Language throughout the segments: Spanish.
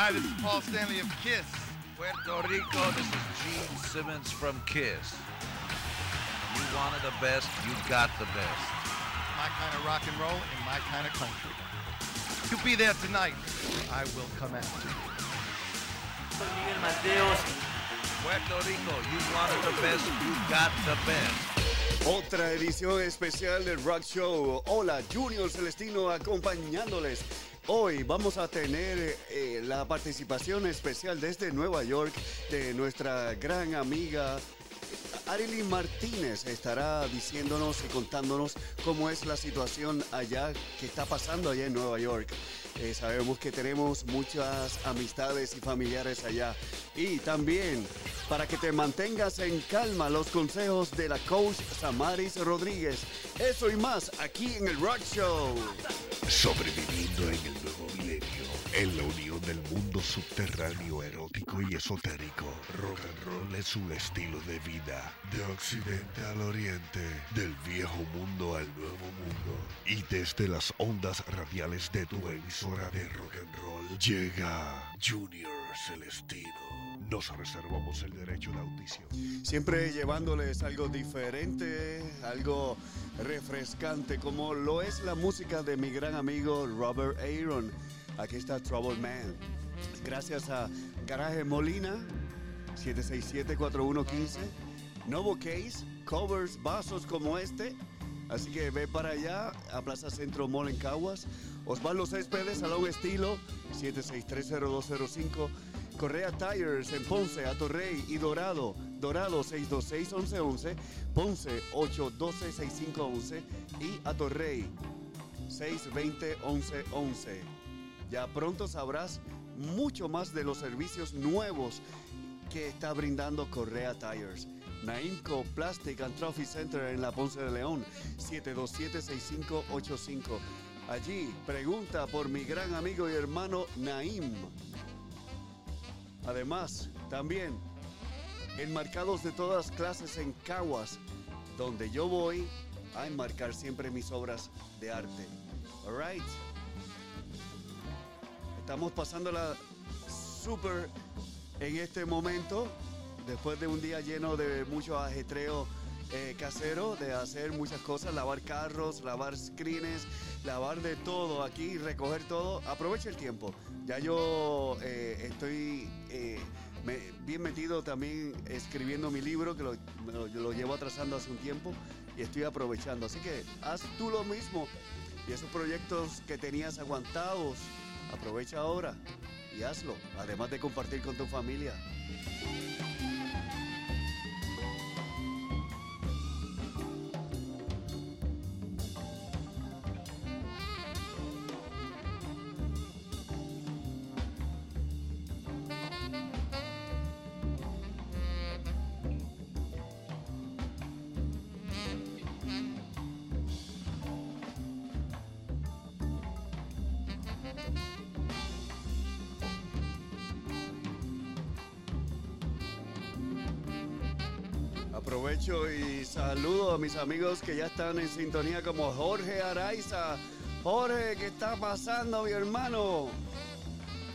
Hi, this is Paul Stanley of Kiss. Puerto Rico, this is Gene Simmons from Kiss. You wanted the best, you got the best. My kind of rock and roll in my kind of country. You'll be there tonight. I will come after you. Soy Miguel Mateos. Puerto Rico, you wanted the best, you got the best. Otra edición especial del Rock Show. Hola, Junior Celestino acompañándoles. Hoy vamos a tener eh, la participación especial desde Nueva York de nuestra gran amiga Arely Martínez. Estará diciéndonos y contándonos cómo es la situación allá, que está pasando allá en Nueva York. Eh, sabemos que tenemos muchas amistades y familiares allá. Y también, para que te mantengas en calma, los consejos de la coach Samaris Rodríguez. Eso y más aquí en el Rock Show. Sobreviviendo en el en la unión del mundo subterráneo erótico y esotérico, rock and roll es un estilo de vida, de occidente al oriente, del viejo mundo al nuevo mundo. Y desde las ondas radiales de tu emisora de rock and roll, llega Junior Celestino. Nos reservamos el derecho de audición. Siempre llevándoles algo diferente, algo refrescante, como lo es la música de mi gran amigo Robert Aaron. Aquí está Trouble Man. Gracias a Garaje Molina, 767-4115. Novo Case, covers, vasos como este. Así que ve para allá, a Plaza Centro Mall en Caguas. Osvaldo Céspedes, Salón Estilo, 7630205. Correa Tires en Ponce, Atorrey y Dorado. Dorado 626-1111, Ponce 812-6511 y Atorrey 620-1111. Ya pronto sabrás mucho más de los servicios nuevos que está brindando Correa Tires. Naimco Plastic and Trophy Center en la Ponce de León, 727-6585. Allí pregunta por mi gran amigo y hermano Naim. Además, también enmarcados de todas clases en Caguas, donde yo voy a enmarcar siempre mis obras de arte. Alright. Estamos pasándola súper en este momento, después de un día lleno de mucho ajetreo eh, casero, de hacer muchas cosas, lavar carros, lavar screens, lavar de todo aquí, recoger todo. Aprovecha el tiempo. Ya yo eh, estoy eh, bien metido también escribiendo mi libro, que lo, lo llevo atrasando hace un tiempo y estoy aprovechando. Así que haz tú lo mismo y esos proyectos que tenías aguantados, aprovecha ahora y hazlo, además de compartir con tu familia. Aprovecho y saludo a mis amigos que ya están en sintonía como Jorge Araiza. Jorge, ¿qué está pasando, mi hermano?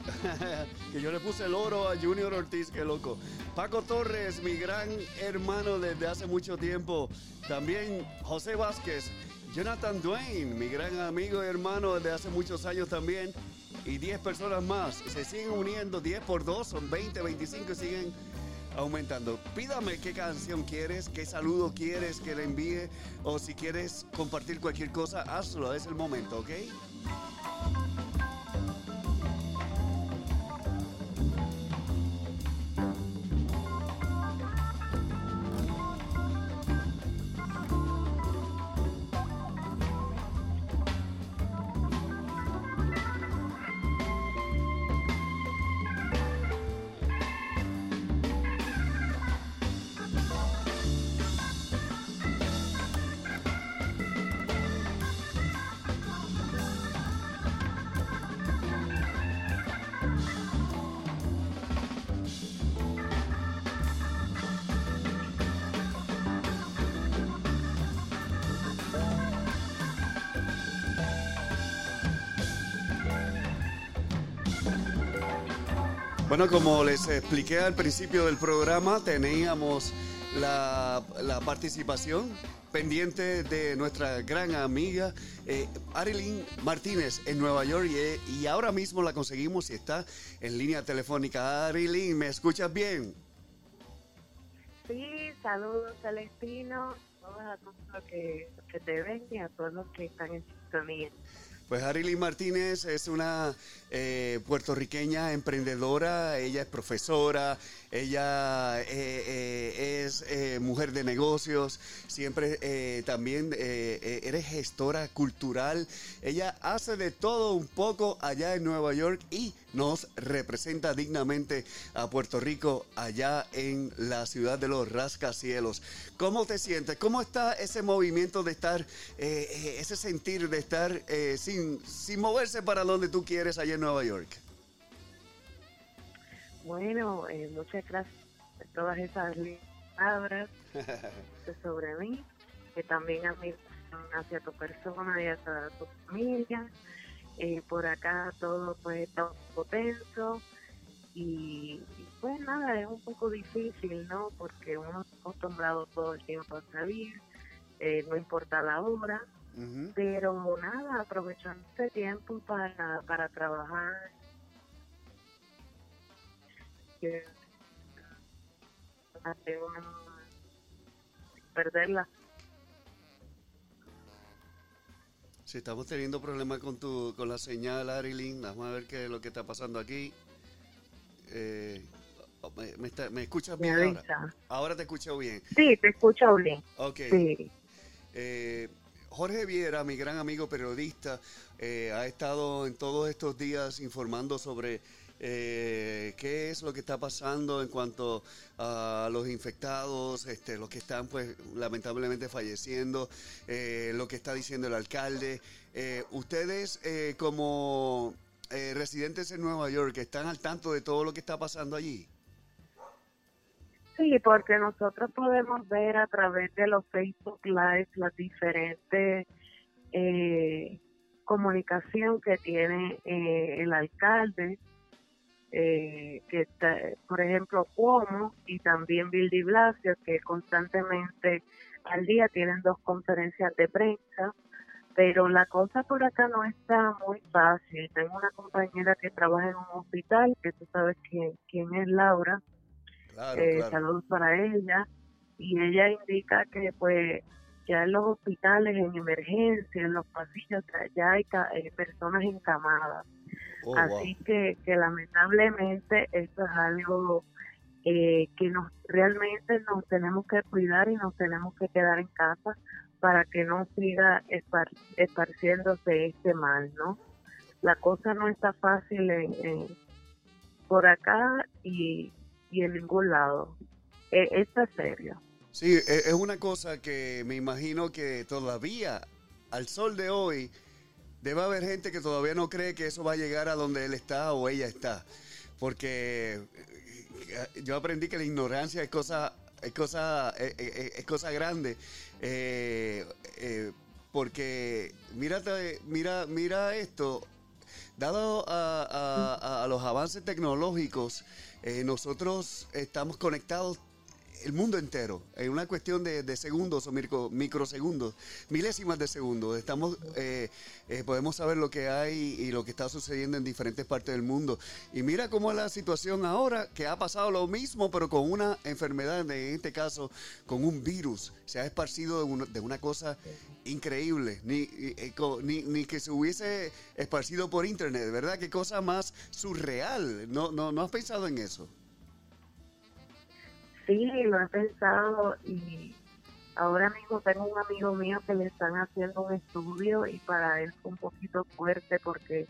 que yo le puse el oro a Junior Ortiz, qué loco. Paco Torres, mi gran hermano desde hace mucho tiempo. También José Vázquez. Jonathan Dwayne, mi gran amigo y hermano desde hace muchos años también. Y 10 personas más. Se siguen uniendo 10 por 2, son 20, 25 y siguen aumentando. Pídame qué canción quieres, qué saludo quieres que le envíe o si quieres compartir cualquier cosa, hazlo, es el momento, ¿ok? Bueno, como les expliqué al principio del programa, teníamos la, la participación pendiente de nuestra gran amiga eh, Martínez en Nueva York y, y ahora mismo la conseguimos y está en línea telefónica. Arilyn, ¿me escuchas bien? Sí, saludos Celestino, a todos los que, que te ven y a todos los que están en sintonía. Pues Arilyn Martínez es una eh, puertorriqueña emprendedora, ella es profesora, ella eh, eh, es mujer de negocios, siempre también eres gestora cultural, ella hace de todo un poco allá en Nueva York y nos representa dignamente a Puerto Rico allá en la ciudad de los rascacielos. ¿Cómo te sientes? ¿Cómo está ese movimiento de estar, ese sentir de estar eh, sin, sin moverse para donde tú quieres allá en Nueva York? Bueno, eh, muchas gracias por todas esas lindas palabras sobre mí, que también admiración hacia tu persona y hacia tu familia. Eh, por acá todo pues está un poco tenso y, y, pues nada, es un poco difícil, ¿no? Porque uno está acostumbrado todo el tiempo a salir, eh, no importa la hora, Pero nada, aprovechando este tiempo para, para trabajar. Perderla. Si estamos teniendo problemas con tu, con la señal, Arilyn, vamos a ver qué es lo que está pasando aquí. Eh, me, me está- ¿me escuchas Me bien ahora? Ahora te escucho bien. Sí, te escucho bien. Ok. Sí. Eh, Jorge Viera, mi gran amigo periodista, eh, ha estado en todos estos días informando sobre eh, qué es lo que está pasando en cuanto a los infectados, este, los que están pues lamentablemente falleciendo, eh, lo que está diciendo el alcalde. Ustedes como residentes en Nueva York, ¿están al tanto de todo lo que está pasando allí? Sí, porque nosotros podemos ver a través de los Facebook Live las diferentes eh, comunicación que tiene eh, el alcalde, eh, que está, por ejemplo Cuomo y también Bill de Blasio, que constantemente al día tienen dos conferencias de prensa, pero la cosa por acá no está muy fácil. Tengo una compañera que trabaja en un hospital, que tú sabes quién, quién es Laura, Claro, eh, claro. saludos para ella y ella indica que pues ya en los hospitales en emergencia en los pasillos ya- hay eh, personas encamadas Oh, wow. así que, que lamentablemente esto es algo eh, que nos realmente nos tenemos que cuidar y nos tenemos que quedar en casa para que no siga espar- esparciéndose este mal no la cosa no está fácil en, en- por acá y, en ningún lado Eh, esto es serio Sí, e- es una cosa que me imagino que todavía, al sol de hoy, debe haber gente que todavía no cree que eso va a llegar a donde él está o ella está. Porque eh, yo aprendí que la ignorancia es cosa, es cosa, eh, eh, es cosa grande. Porque mírate, mira, mira esto. Dado a los avances tecnológicos, eh, nosotros estamos conectados el mundo entero, en una cuestión de, de segundos o micro- microsegundos, milésimas de segundos. Estamos, eh, eh, podemos saber lo que hay y lo que está sucediendo en diferentes partes del mundo. Y mira cómo es la situación ahora, que ha pasado lo mismo, pero con una enfermedad, en este caso, con un virus. Se ha esparcido de una, de una cosa increíble, ni, eh, ni, ni que se hubiese esparcido por internet, ¿verdad? Qué cosa más surreal. ¿No, no, ¿no has pensado en eso? Sí, lo he pensado y ahora mismo tengo un amigo mío que le están haciendo un estudio y para él fue un poquito fuerte porque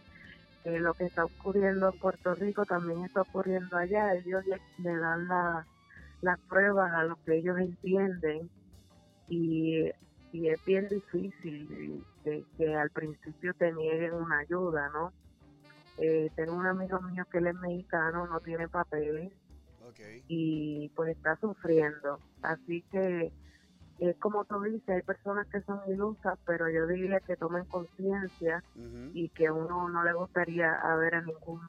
eh, lo que está ocurriendo en Puerto Rico también está ocurriendo allá. Ellos le, le dan la- las pruebas a lo que ellos entienden y, y es bien difícil que, que al principio te nieguen una ayuda, ¿no? Eh, tengo un amigo mío que él es mexicano, no tiene papeles Okay. y pues está sufriendo. Así que es como tú dices, hay personas que son ilusas, pero yo diría que tomen conciencia y que uno no le gustaría a ver a ningún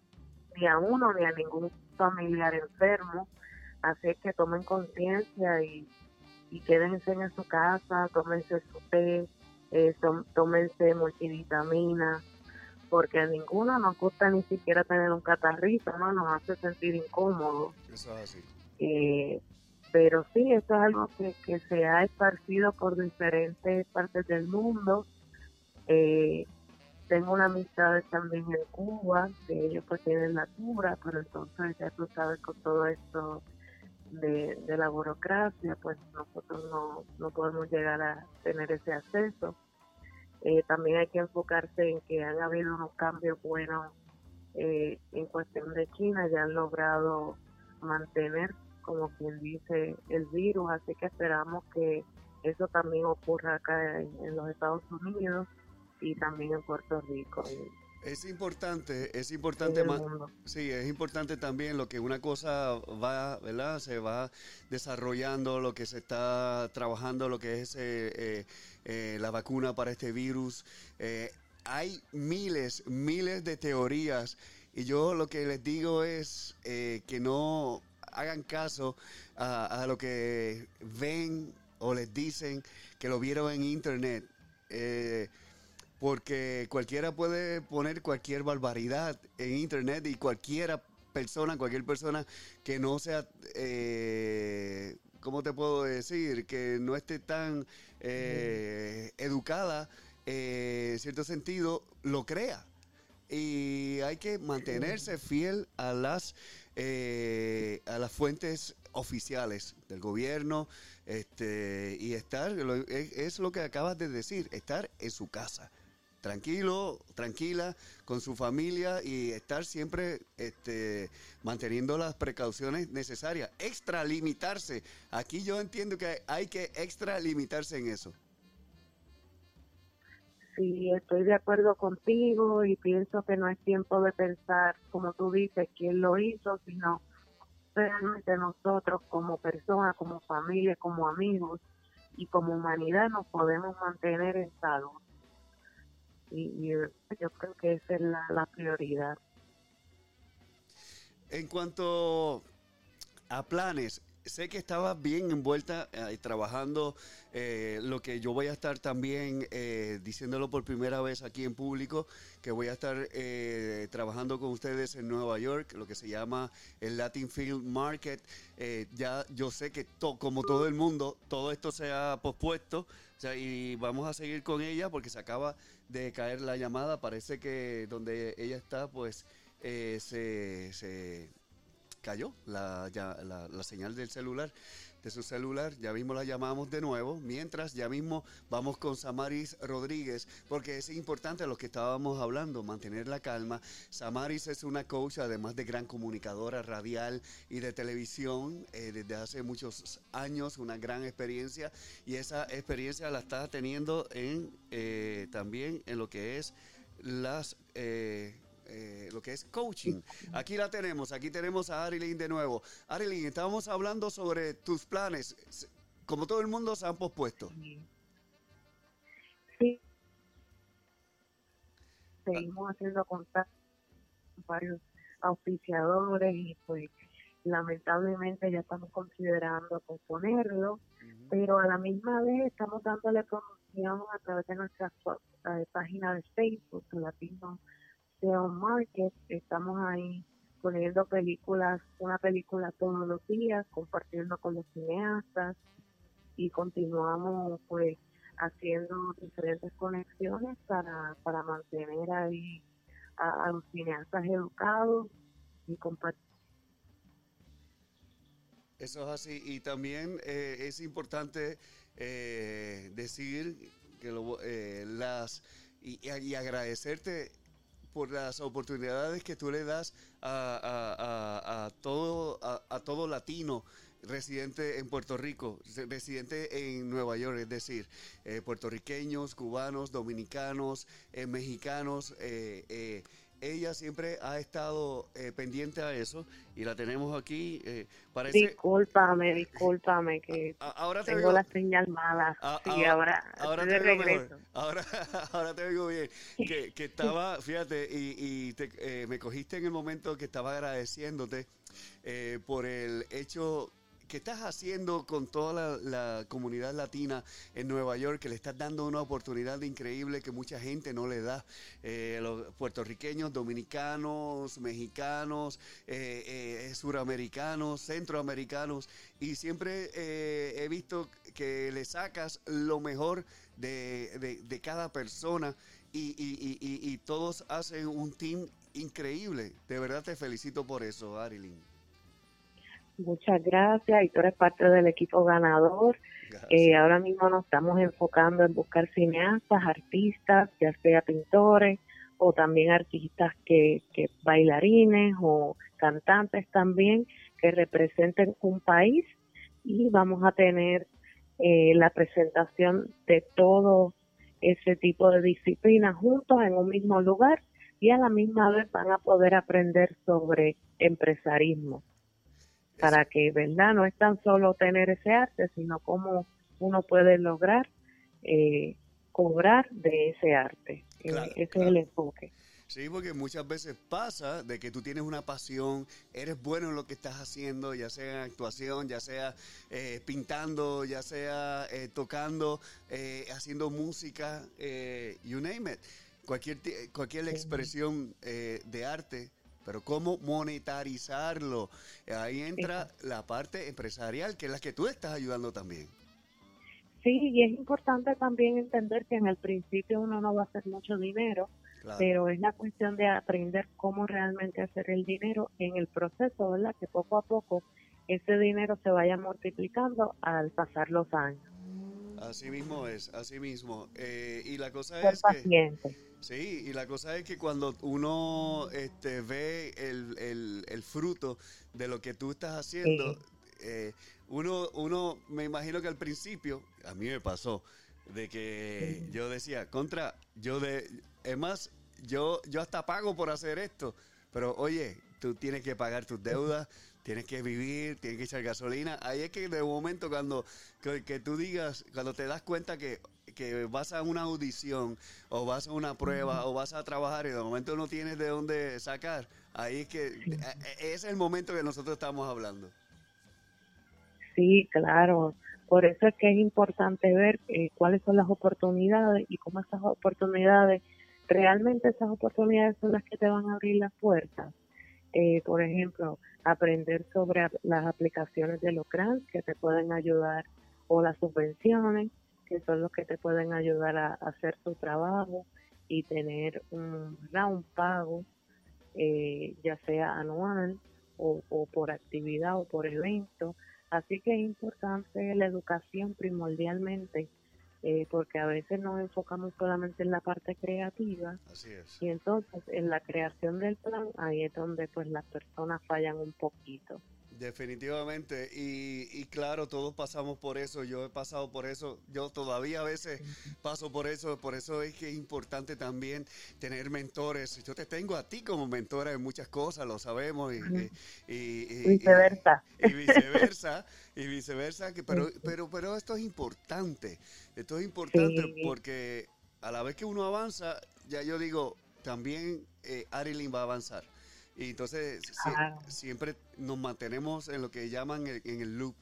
ni a uno ni a ningún familiar enfermo. Así que tomen conciencia y, y quédense en su casa, tómense su té, eh, tómense multivitamina, porque a ninguno nos gusta ni siquiera tener un catarrito, ¿no? Nos hace sentir incómodos. Eso es así. Eh, pero sí, esto es algo que, que se ha esparcido por diferentes partes del mundo. Eh, tengo una amistad también en Cuba, que ellos pues tienen la cura, pero entonces ya tú sabes con todo esto de, de la burocracia, pues nosotros no, no podemos llegar a tener ese acceso. Eh, también hay que enfocarse en que han habido unos cambios buenos eh, en cuestión de China, ya han logrado mantener, como quien dice, el virus, así que esperamos que eso también ocurra acá en, los Estados Unidos y también en Puerto Rico. Es importante, es importante más, sí, es importante también lo que una cosa va, ¿verdad? Se va desarrollando, lo que se está trabajando, lo que es eh, eh, eh, la vacuna para este virus. hay miles, miles de teorías y yo lo que les digo es que no hagan caso a, a, lo que ven o les dicen que lo vieron en internet porque cualquiera puede poner cualquier barbaridad en internet y cualquiera persona, cualquier persona que no sea, eh, ¿cómo te puedo decir? Que no esté tan eh, educada, eh, en cierto sentido, lo crea. Y hay que mantenerse fiel a las, eh, a las fuentes oficiales del gobierno este, y estar, es lo que acabas de decir, estar en su casa tranquilo, tranquila, con su familia y estar siempre este, manteniendo las precauciones necesarias. Extralimitarse. Aquí yo entiendo que hay que extralimitarse en eso. Sí, estoy de acuerdo contigo y pienso que no es tiempo de pensar, como tú dices, quién lo hizo, sino realmente nosotros como personas, como familia, como amigos y como humanidad nos podemos mantener en salud y, yo creo que esa es la, prioridad. En cuanto a planes, sé que estabas bien envuelta eh, trabajando eh, lo que yo voy a estar también eh, diciéndolo por primera vez aquí en público, que voy a estar trabajando con ustedes en Nueva York, lo que se llama el Latin Film Market. ya yo sé que como todo el mundo, todo esto se ha pospuesto y vamos a seguir con ella porque se acaba de caer la llamada. Parece que donde ella está, pues eh, se, se, cayó la, la, la, señal del celular, de su celular. Ya mismo la llamamos de nuevo. Mientras, ya mismo vamos con Samaris Rodríguez, porque es importante lo que estábamos hablando, mantener la calma. Samaris es una coach, además de gran comunicadora radial y de televisión, eh, desde hace muchos años, una gran experiencia, y esa experiencia la está teniendo en eh, también en lo que es las eh, eh, lo que es coaching. Aquí la tenemos, aquí tenemos a Arilyn de nuevo. Arilyn, estábamos hablando sobre tus planes. Como todo el mundo se han pospuesto. Sí. Seguimos haciendo contacto con varios auspiciadores y pues lamentablemente ya estamos considerando posponerlo, pero a la misma vez estamos dándole promoción a través de nuestra página de Facebook, Latino Seo Market, estamos ahí poniendo películas, una película todos los días, compartiendo con los cineastas y continuamos pues haciendo diferentes conexiones para, para mantener ahí a, los cineastas educados y compartir. Eso es así y también eh, es importante eh, decir que lo, eh, las y agradecerte por las oportunidades que tú le das a, todo, a, todo latino residente en Puerto Rico, residente en Nueva York, es decir, eh, puertorriqueños, cubanos, dominicanos, eh, mexicanos, eh, ella siempre ha estado eh, pendiente a eso y la tenemos aquí. Eh, parece, Discúlpame, discúlpame que a- ahora te tengo oigo- la señal mala. a- Sí, ahora- ahora, ahora te regreso. Ahora, ahora te oigo bien. Que, que estaba, fíjate, y, y te- eh, me cogiste en el momento que estaba agradeciéndote eh, por el hecho que estás haciendo con toda la, comunidad latina en Nueva York, que le estás dando una oportunidad increíble que mucha gente no le da. Eh, los puertorriqueños, dominicanos, mexicanos, eh, eh, suramericanos, centroamericanos, y siempre he visto que le sacas lo mejor de, cada persona y- y todos hacen un team increíble. De verdad te felicito por eso, Arilyn. Muchas gracias y tú eres parte del equipo ganador. Eh, ahora mismo nos estamos enfocando en buscar cineastas, artistas, ya sea pintores o también artistas que, que bailarines o cantantes también que representen un país. Y vamos a tener eh, la presentación de todo ese tipo de disciplinas juntos en un mismo lugar y a la misma vez van a poder aprender sobre empresarismo para que, ¿verdad? No es tan solo tener ese arte, sino cómo uno puede lograr eh, cobrar de ese arte. Eh, Claro, ese claro. es el enfoque. Sí, porque muchas veces pasa de que tú tienes una pasión, eres bueno en lo que estás haciendo, ya sea en actuación, ya sea eh, pintando, ya sea eh, tocando, eh, haciendo música, eh, you name it. Cualquier, cualquier expresión eh, de arte, pero cómo monetarizarlo. Ahí entra la parte empresarial, que es la que tú estás ayudando también. Sí, y es importante también entender que en el principio uno no va a hacer mucho dinero, Claro. pero es la cuestión de aprender cómo realmente hacer el dinero en el proceso, ¿verdad? Que poco a poco ese dinero se vaya multiplicando al pasar los años. Así mismo es, así mismo. Eh, y la cosa Ser es que... Sí, y la cosa es que cuando uno este, ve el, el- el fruto de lo que tú estás haciendo, Sí. eh, uno, uno, me imagino que al principio, a mí me pasó, de que yo decía, contra, yo de, es más, yo, yo hasta pago por hacer esto, pero oye, tú tienes que pagar tus deudas, tienes que vivir, tienes que echar gasolina. Ahí es que de momento cuando que, que tú digas, cuando te das cuenta que, que vas a una audición o vas a una prueba o vas a trabajar y de momento no tienes de dónde sacar, ahí es que eh, eh, ese es el momento que nosotros estamos hablando. Sí, claro. Por eso es que es importante ver eh, cuáles son las oportunidades y cómo esas oportunidades, realmente esas oportunidades son las que te van a abrir las puertas. Eh, por ejemplo, aprender sobre las aplicaciones de los grants que te pueden ayudar o las subvenciones que son los que te pueden ayudar a, hacer tu trabajo y tener un, pago, eh, ya sea anual o por actividad o por evento. Así que es importante la educación primordialmente, eh, porque a veces nos enfocamos solamente en la parte creativa Así es. y entonces en la creación del plan ahí es donde pues las personas fallan un poquito. Definitivamente, y, y claro, todos pasamos por eso, yo he pasado por eso, yo todavía a veces paso por eso, por eso es que es importante también tener mentores. Yo te tengo a ti como mentora en muchas cosas, lo sabemos, y, y- y- y- Viceversa. y viceversa, y viceversa, que, pero, pero, pero esto es importante, esto es importante Sí. porque a la vez que uno avanza, ya yo digo, también eh, Arilyn va a avanzar. Y entonces sie- Claro. siempre nos mantenemos en lo que llaman el- en el loop.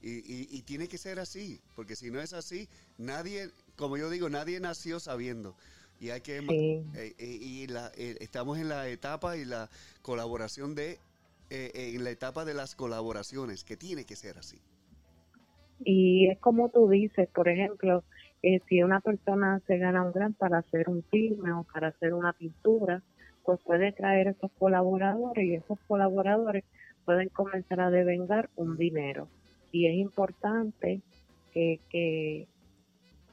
Y, y- y tiene que ser así, porque si no es así, nadie, como yo digo, nadie nació sabiendo. Y hay que... Sí. eh, eh, y la- eh, estamos en la etapa y la colaboración de... eh, en la etapa de las colaboraciones, que tiene que ser así. Y es como tú dices, por ejemplo, eh, si una persona se gana un gran para hacer un filme o para hacer una pintura, pues puede traer esos colaboradores y esos colaboradores pueden comenzar a devengar un dinero. Y es importante que, que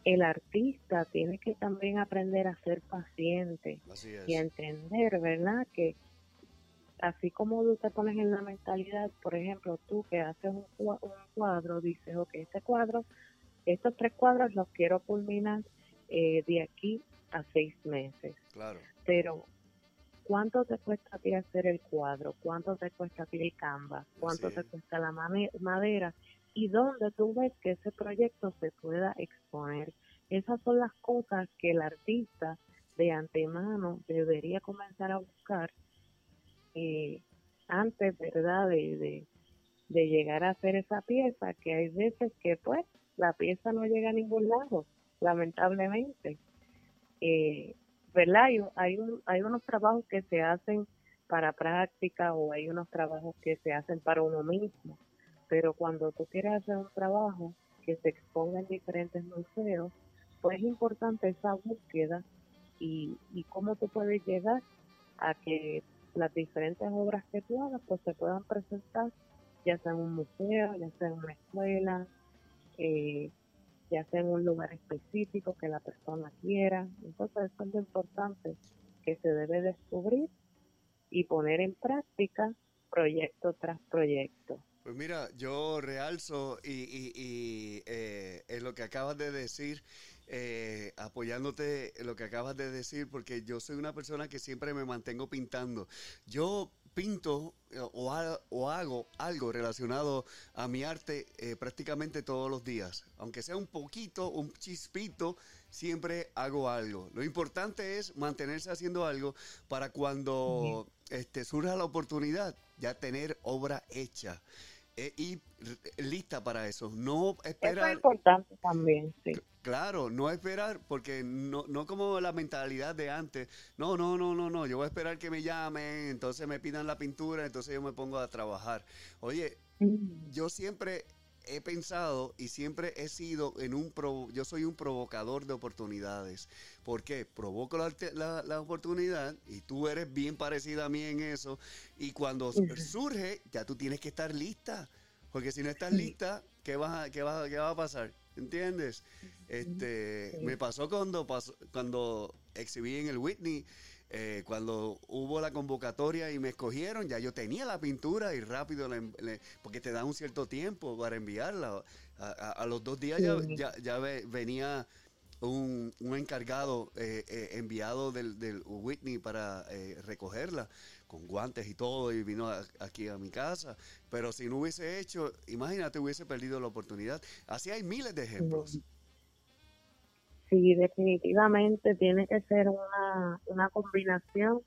el artista tiene que también aprender a ser paciente y a entender, ¿verdad? Que así como tú te pones en la mentalidad, por ejemplo, tú que haces un, un cuadro, dices, ok, este cuadro, estos tres cuadros los quiero culminar eh, de aquí a seis meses. Claro. Pero ¿cuánto te cuesta a ti hacer el cuadro? ¿Cuánto te cuesta a ti el canvas? ¿Cuánto te es. cuesta la madera? Y dónde tú ves que ese proyecto se pueda exponer. Esas son las cosas que el artista de antemano debería comenzar a buscar eh, antes, ¿verdad?, de, de, llegar a hacer esa pieza, que hay veces que pues la pieza no llega a ningún lado, lamentablemente. Eh, ¿Verdad? Hay, hay, un- hay unos trabajos que se hacen para práctica o hay unos trabajos que se hacen para uno mismo, pero cuando tú quieres hacer un trabajo que se exponga en diferentes museos, pues es importante esa búsqueda y, y cómo tú puedes llegar a que las diferentes obras que tú hagas pues se puedan presentar ya sea en un museo, ya sea en una escuela, eh, ya sea en un lugar específico que la persona quiera. Entonces eso es lo importante que se debe descubrir y poner en práctica proyecto tras proyecto. Pues mira, yo realzo y, y- y, eh, lo que acabas de decir, eh, apoyándote en lo que acabas de decir, porque yo soy una persona que siempre me mantengo pintando. Yo pinto eh, o, ha- o hago algo relacionado a mi arte eh, prácticamente todos los días. Aunque sea un poquito, un chispito, siempre hago algo. Lo importante es mantenerse haciendo algo para cuando este, surja la oportunidad ya tener obra hecha eh, y lista para eso. No Eso es esperar, importante también, sí. claro, no esperar porque no, no como la mentalidad de antes. No, no, no, no, no. Yo voy a esperar que me llamen, entonces me pidan la pintura, entonces yo me pongo a trabajar. Oye, Mm, yo siempre he pensado y siempre he sido en un provo- yo soy un provocador de oportunidades. ¿Por qué? Provoco la, la- la oportunidad y tú eres bien parecida a mí en eso. Y cuando surge, ya tú tienes que estar lista. Porque si no estás lista, ¿qué, vas a- qué, va, qué va a pasar? ¿Entiendes? Este. Me pasó cuando, pasó, cuando exhibí en el Whitney. Eh, cuando hubo la convocatoria y me escogieron, ya yo tenía la pintura y rápido, la le- porque te da un cierto tiempo para enviarla. A, a- a los dos días ya, Sí. ya, ya ve- venía un, un encargado eh, eh, enviado del, del Whitney para eh, recogerla con guantes y todo y vino a- aquí a mi casa. Pero si no hubiese hecho, imagínate, hubiese perdido la oportunidad. Así hay miles de ejemplos. Sí, definitivamente tiene que ser una, una combinación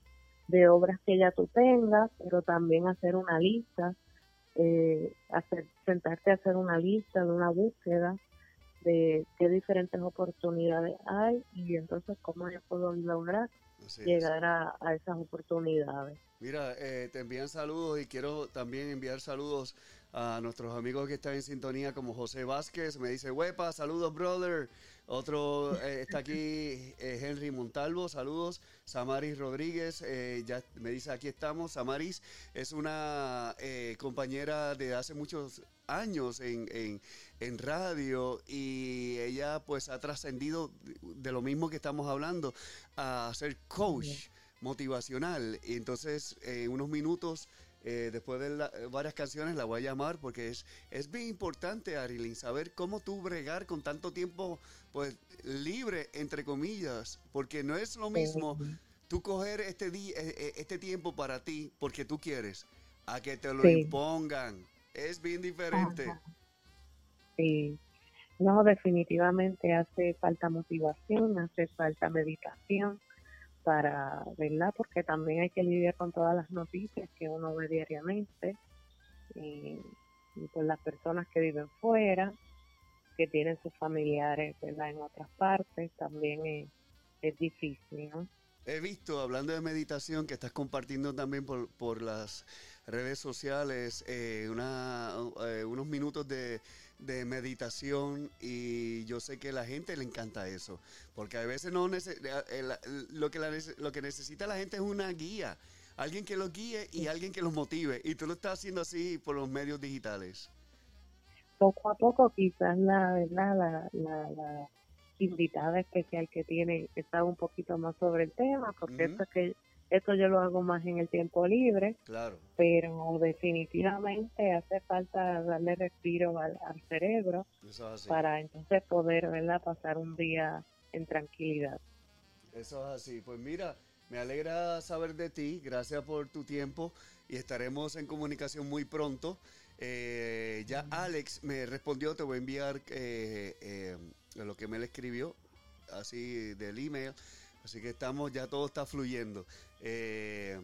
de obras que ya tú tengas, pero también hacer una lista, eh, hacer, sentarte a hacer una lista de una búsqueda de qué diferentes oportunidades hay y entonces cómo yo puedo lograr Así llegar a, a esas oportunidades. Mira, eh, te envían saludos y quiero también enviar saludos a nuestros amigos que están en sintonía como José Vázquez, me dice, huepa, saludos brother. Otro eh, está aquí eh, Henry Montalvo, saludos. Samaris Rodríguez, eh, ya me dice, aquí estamos. Samaris es una eh, compañera de hace muchos años en, en, en radio y ella pues ha trascendido de lo mismo que estamos hablando a ser coach motivacional. Y entonces, en unos minutos, eh, después de la- varias canciones, la voy a llamar porque es, es bien importante, Arilyn, saber cómo tú bregar con tanto tiempo, pues, libre, entre comillas, porque no es lo mismo tú coger este, día, este tiempo para ti porque tú quieres, a que te lo Sí. impongan. Es bien diferente. Ajá. Sí, no, definitivamente hace falta motivación, hace falta meditación para, ¿verdad? Porque también hay que lidiar con todas las noticias que uno ve diariamente y, y con las personas que viven fuera, que tienen sus familiares, ¿verdad? En otras partes, también es, es difícil, ¿no? He visto, hablando de meditación, que estás compartiendo también por, por las redes sociales eh, una, eh, unos minutos de, de meditación y yo sé que a la gente le encanta eso, porque a veces no nece- eh, lo, que la lo que necesita la gente es una guía, alguien que los guíe y alguien que los motive y tú lo estás haciendo así por los medios digitales. Poco a poco quizás la verdad la, la, la invitada especial que tiene está un poquito más sobre el tema porque Ujú. esto es que esto yo lo hago más en el tiempo libre Claro, pero definitivamente hace falta darle respiro al, al cerebro es para entonces poder verdad pasar un día en tranquilidad Eso es así. Pues mira, Me alegra saber de ti, gracias por tu tiempo y estaremos en comunicación muy pronto. Eh, ya Alex me respondió, te voy a enviar eh, eh, lo que me le escribió, así del email. Así que estamos, ya todo está fluyendo. Te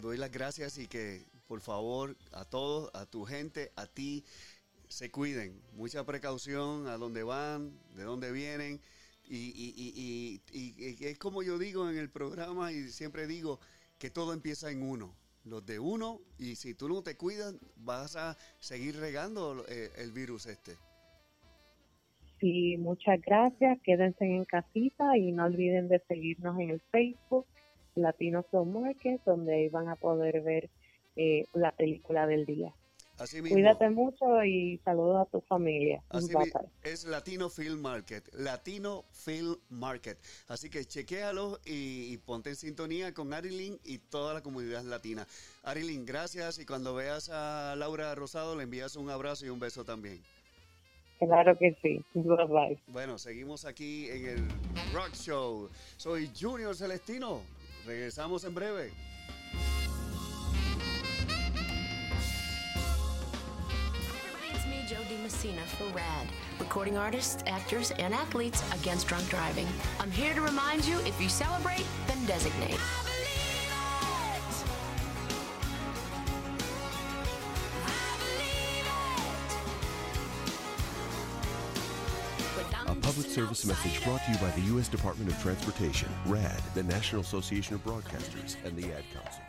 doy las gracias y que por favor a todos, a tu gente, a ti, se cuiden. Mucha precaución a dónde van, de dónde vienen. Y- y- y- y es como yo digo en el programa y siempre digo que todo empieza en uno. Los de uno, y si tú no te cuidas, vas a seguir regando eh, el virus este. Sí, muchas gracias. Quédense en casita y no olviden de seguirnos en el Facebook Latino Film Market, donde ahí van a poder ver eh, la película del día. Así mismo. Cuídate mucho y saludos a tu familia. Así es Latino Film Market, Latino Film Market. Así que chequéalo y, y ponte en sintonía con Arilyn y toda la comunidad latina. Arilyn, gracias y cuando veas a Laura Rosado le envías un abrazo y un beso también. Claro que sí. Bye bye. Bueno, seguimos aquí en el Rock Show. Soy Junior Celestino. Regresamos en breve. Joe DiMessina for RAD, recording artists, actors, and athletes against drunk driving. I'm here to remind you if you celebrate, then designate. A public service message brought to you by the U.S. Department of Transportation, RAD, the National Association of Broadcasters, and the Ad Council.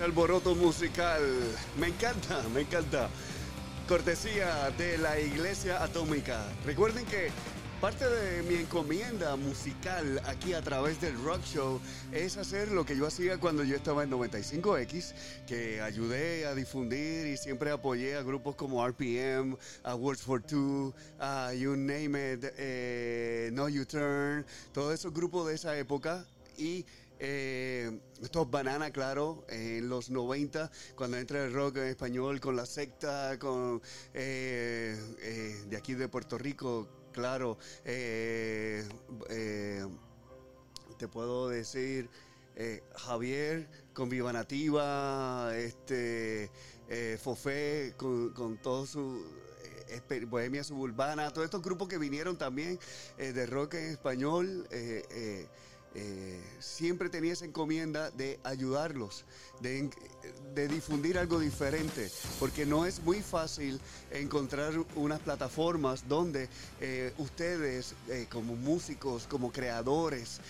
Alboroto musical. Me encanta, me encanta. Cortesía de la Iglesia Atómica. Recuerden que parte de mi encomienda musical aquí a través del Rock Show es hacer lo que yo hacía cuando yo estaba en 95X, que ayudé a difundir y siempre apoyé a grupos como RPM, a Words for Two, a You Name It, eh, No You Turn, todos esos grupos de esa época y eh, estos Banana, claro, en los 90, cuando entra el rock en español con la secta, con eh, eh, de aquí de Puerto Rico, claro, te puedo decir Javier con Viva Nativa, este, Fofé con, con todo su Bohemia Suburbana, todos estos grupos que vinieron también de rock en español. Eh, siempre tenía esa encomienda de ayudarlos, de, difundir algo diferente, porque no es muy fácil encontrar unas plataformas donde eh, ustedes eh, como músicos, como creadores,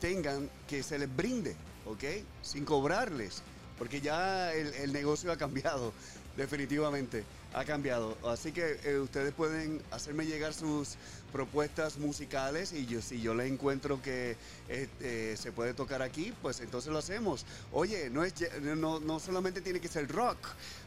tengan que se les brinde, ¿ok? Sin cobrarles, porque ya el, negocio ha cambiado, definitivamente ha cambiado. Así que ustedes pueden hacerme llegar sus propuestas musicales y yo si yo les encuentro que eh, se puede tocar aquí, pues entonces lo hacemos. Oye, no, es, no, no solamente tiene que ser rock,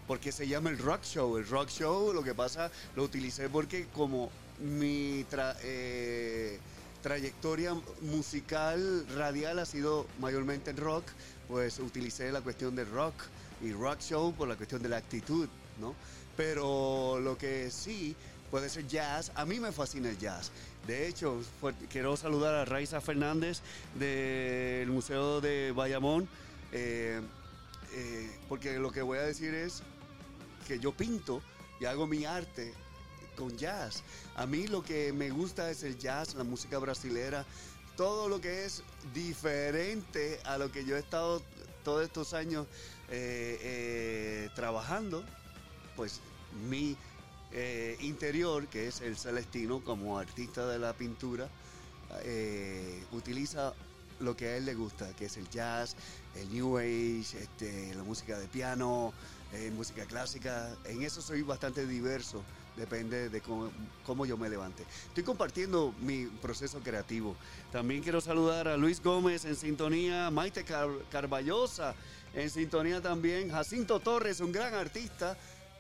porque se llama el rock show. El rock show lo que pasa, lo utilicé porque como mi eh, trayectoria musical radial ha sido mayormente en rock, pues utilicé la cuestión del rock y rock show por la cuestión de la actitud, ¿no? Pero lo que sí puede ser jazz, a mí me fascina el jazz. De hecho, quiero saludar a Raiza Fernández del Museo de Bayamón, eh, eh, porque lo que voy a decir es que yo pinto y hago mi arte con jazz. A mí lo que me gusta es el jazz, la música brasilera, todo lo que es diferente a lo que yo he estado todos estos años eh, trabajando, pues mi eh, interior, que es el celestino como artista de la pintura, eh, utiliza lo que a él le gusta, que es el jazz, el new age, este, la música de piano, eh, música clásica. En eso soy bastante diverso, depende de cómo, cómo yo me levante. Estoy compartiendo mi proceso creativo. También quiero saludar a Luis Gómez en sintonía, Maite Car Carballosa en sintonía también, Jacinto Torres, un gran artista.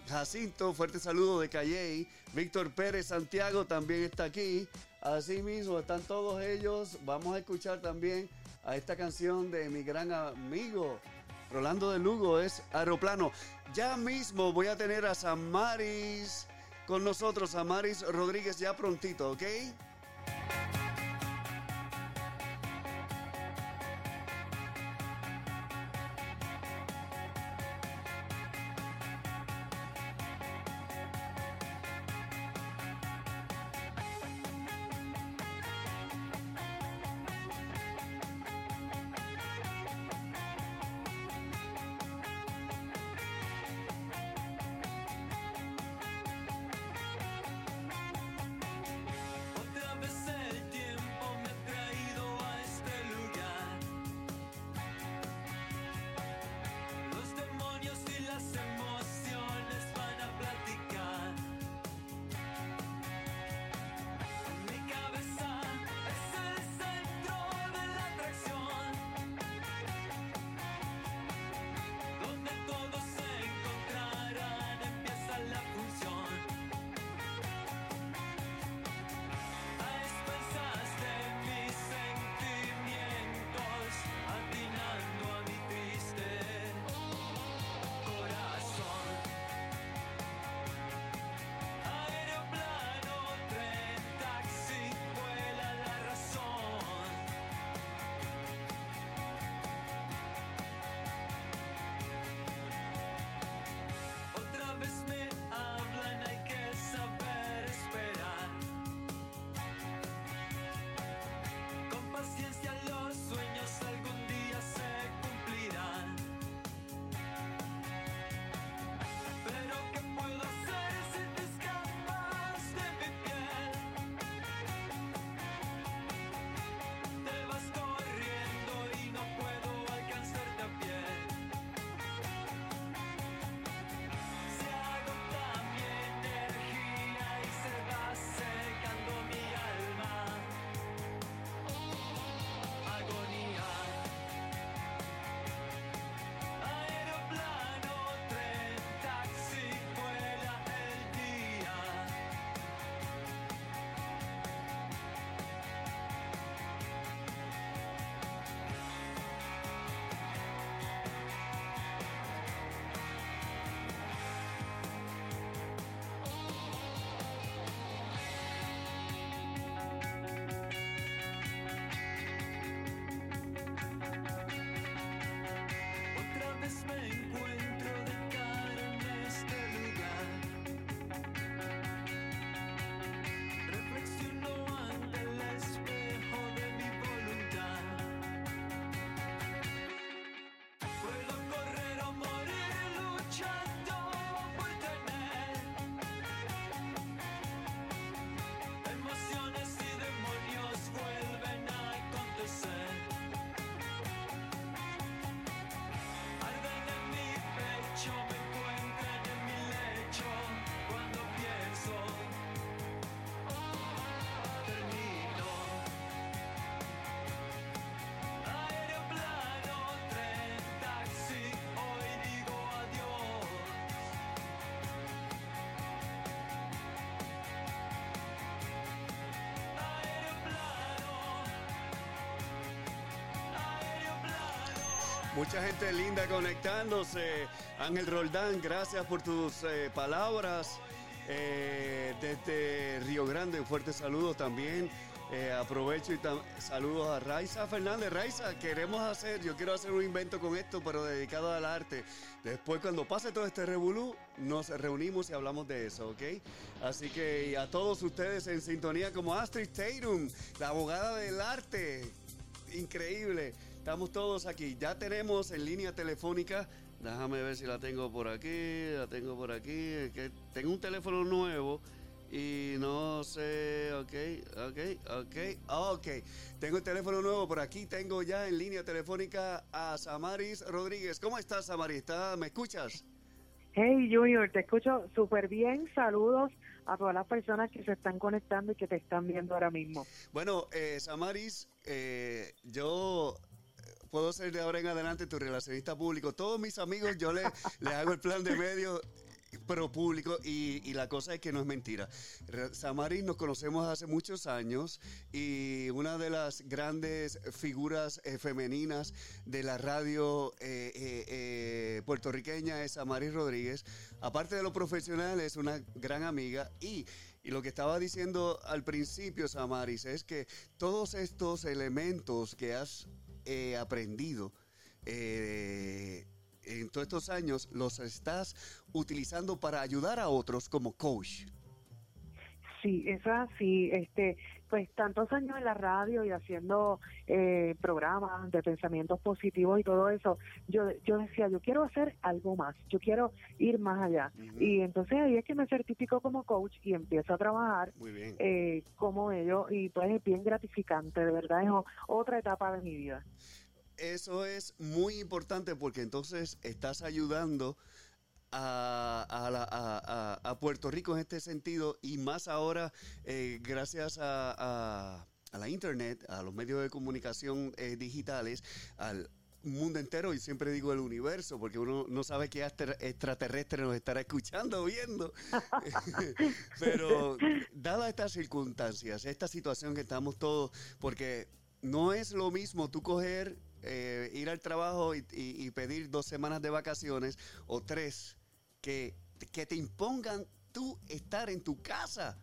Jacinto, fuerte saludo de Calley. Víctor Pérez Santiago también está aquí. Así mismo están todos ellos. Vamos a escuchar también a esta canción de mi gran amigo Rolando de Lugo, es Aeroplano. Ya mismo voy a tener a Samaris con nosotros, Samaris Rodríguez, ya prontito, ¿ok? Mucha gente linda conectándose. Ángel Roldán, gracias por tus eh, palabras. Eh, desde Río Grande, un fuerte saludo también. Eh, aprovecho y saludos a Raiza Fernández. Raiza, queremos hacer, yo quiero hacer un invento con esto, pero dedicado al arte. Después, cuando pase todo este revolú, nos reunimos y hablamos de eso, ¿ok? Así que y a todos ustedes en sintonía como Astrid Tatum, la abogada del arte. Increíble. Estamos todos aquí. Ya tenemos en línea telefónica. Déjame ver si la tengo por aquí. La tengo por aquí. Es que tengo un teléfono nuevo y no sé. Ok, ok, ok, ok. Tengo el teléfono nuevo por aquí. Tengo ya en línea telefónica a Samaris Rodríguez. ¿Cómo estás, Samaris? ¿Está- ¿Me escuchas? Hey Junior, te escucho súper bien. Saludos a todas las personas que se están conectando y que te están viendo ahora mismo. Bueno, eh, Samaris, eh, yo puedo ser de ahora en adelante tu relacionista público. Todos mis amigos yo les, les hago el plan de medio, pero público, y, y la cosa es que no es mentira. Samaris nos conocemos hace muchos años y una de las grandes figuras eh, femeninas de la radio eh, eh, puertorriqueña es Samaris Rodríguez. Aparte de lo profesional, es una gran amiga y y lo que estaba diciendo al principio, Samaris, es que todos estos elementos que has eh, aprendido en todos estos años, los estás utilizando para ayudar a otros como coach. Sí, es así. Este, pues tantos años en la radio y haciendo eh, programas de pensamientos positivos y todo eso, yo, yo decía, yo quiero hacer algo más, yo quiero ir más allá. Y entonces ahí es que me certifico como coach y empiezo a trabajar eh, como ello y pues es bien gratificante, de verdad es otra etapa de mi vida. Eso es muy importante porque entonces estás ayudando a, la- a- Puerto Rico en este sentido y más ahora eh, gracias a, la internet, a los medios de comunicación eh, digitales, al mundo entero y siempre digo el universo porque uno no sabe qué extra- extraterrestre nos estará escuchando o viendo. Pero dadas estas circunstancias, esta situación que estamos todos, porque no es lo mismo tú coger, eh, ir al trabajo y- y pedir dos semanas de vacaciones o tres, que, que te impongan tú estar en tu casa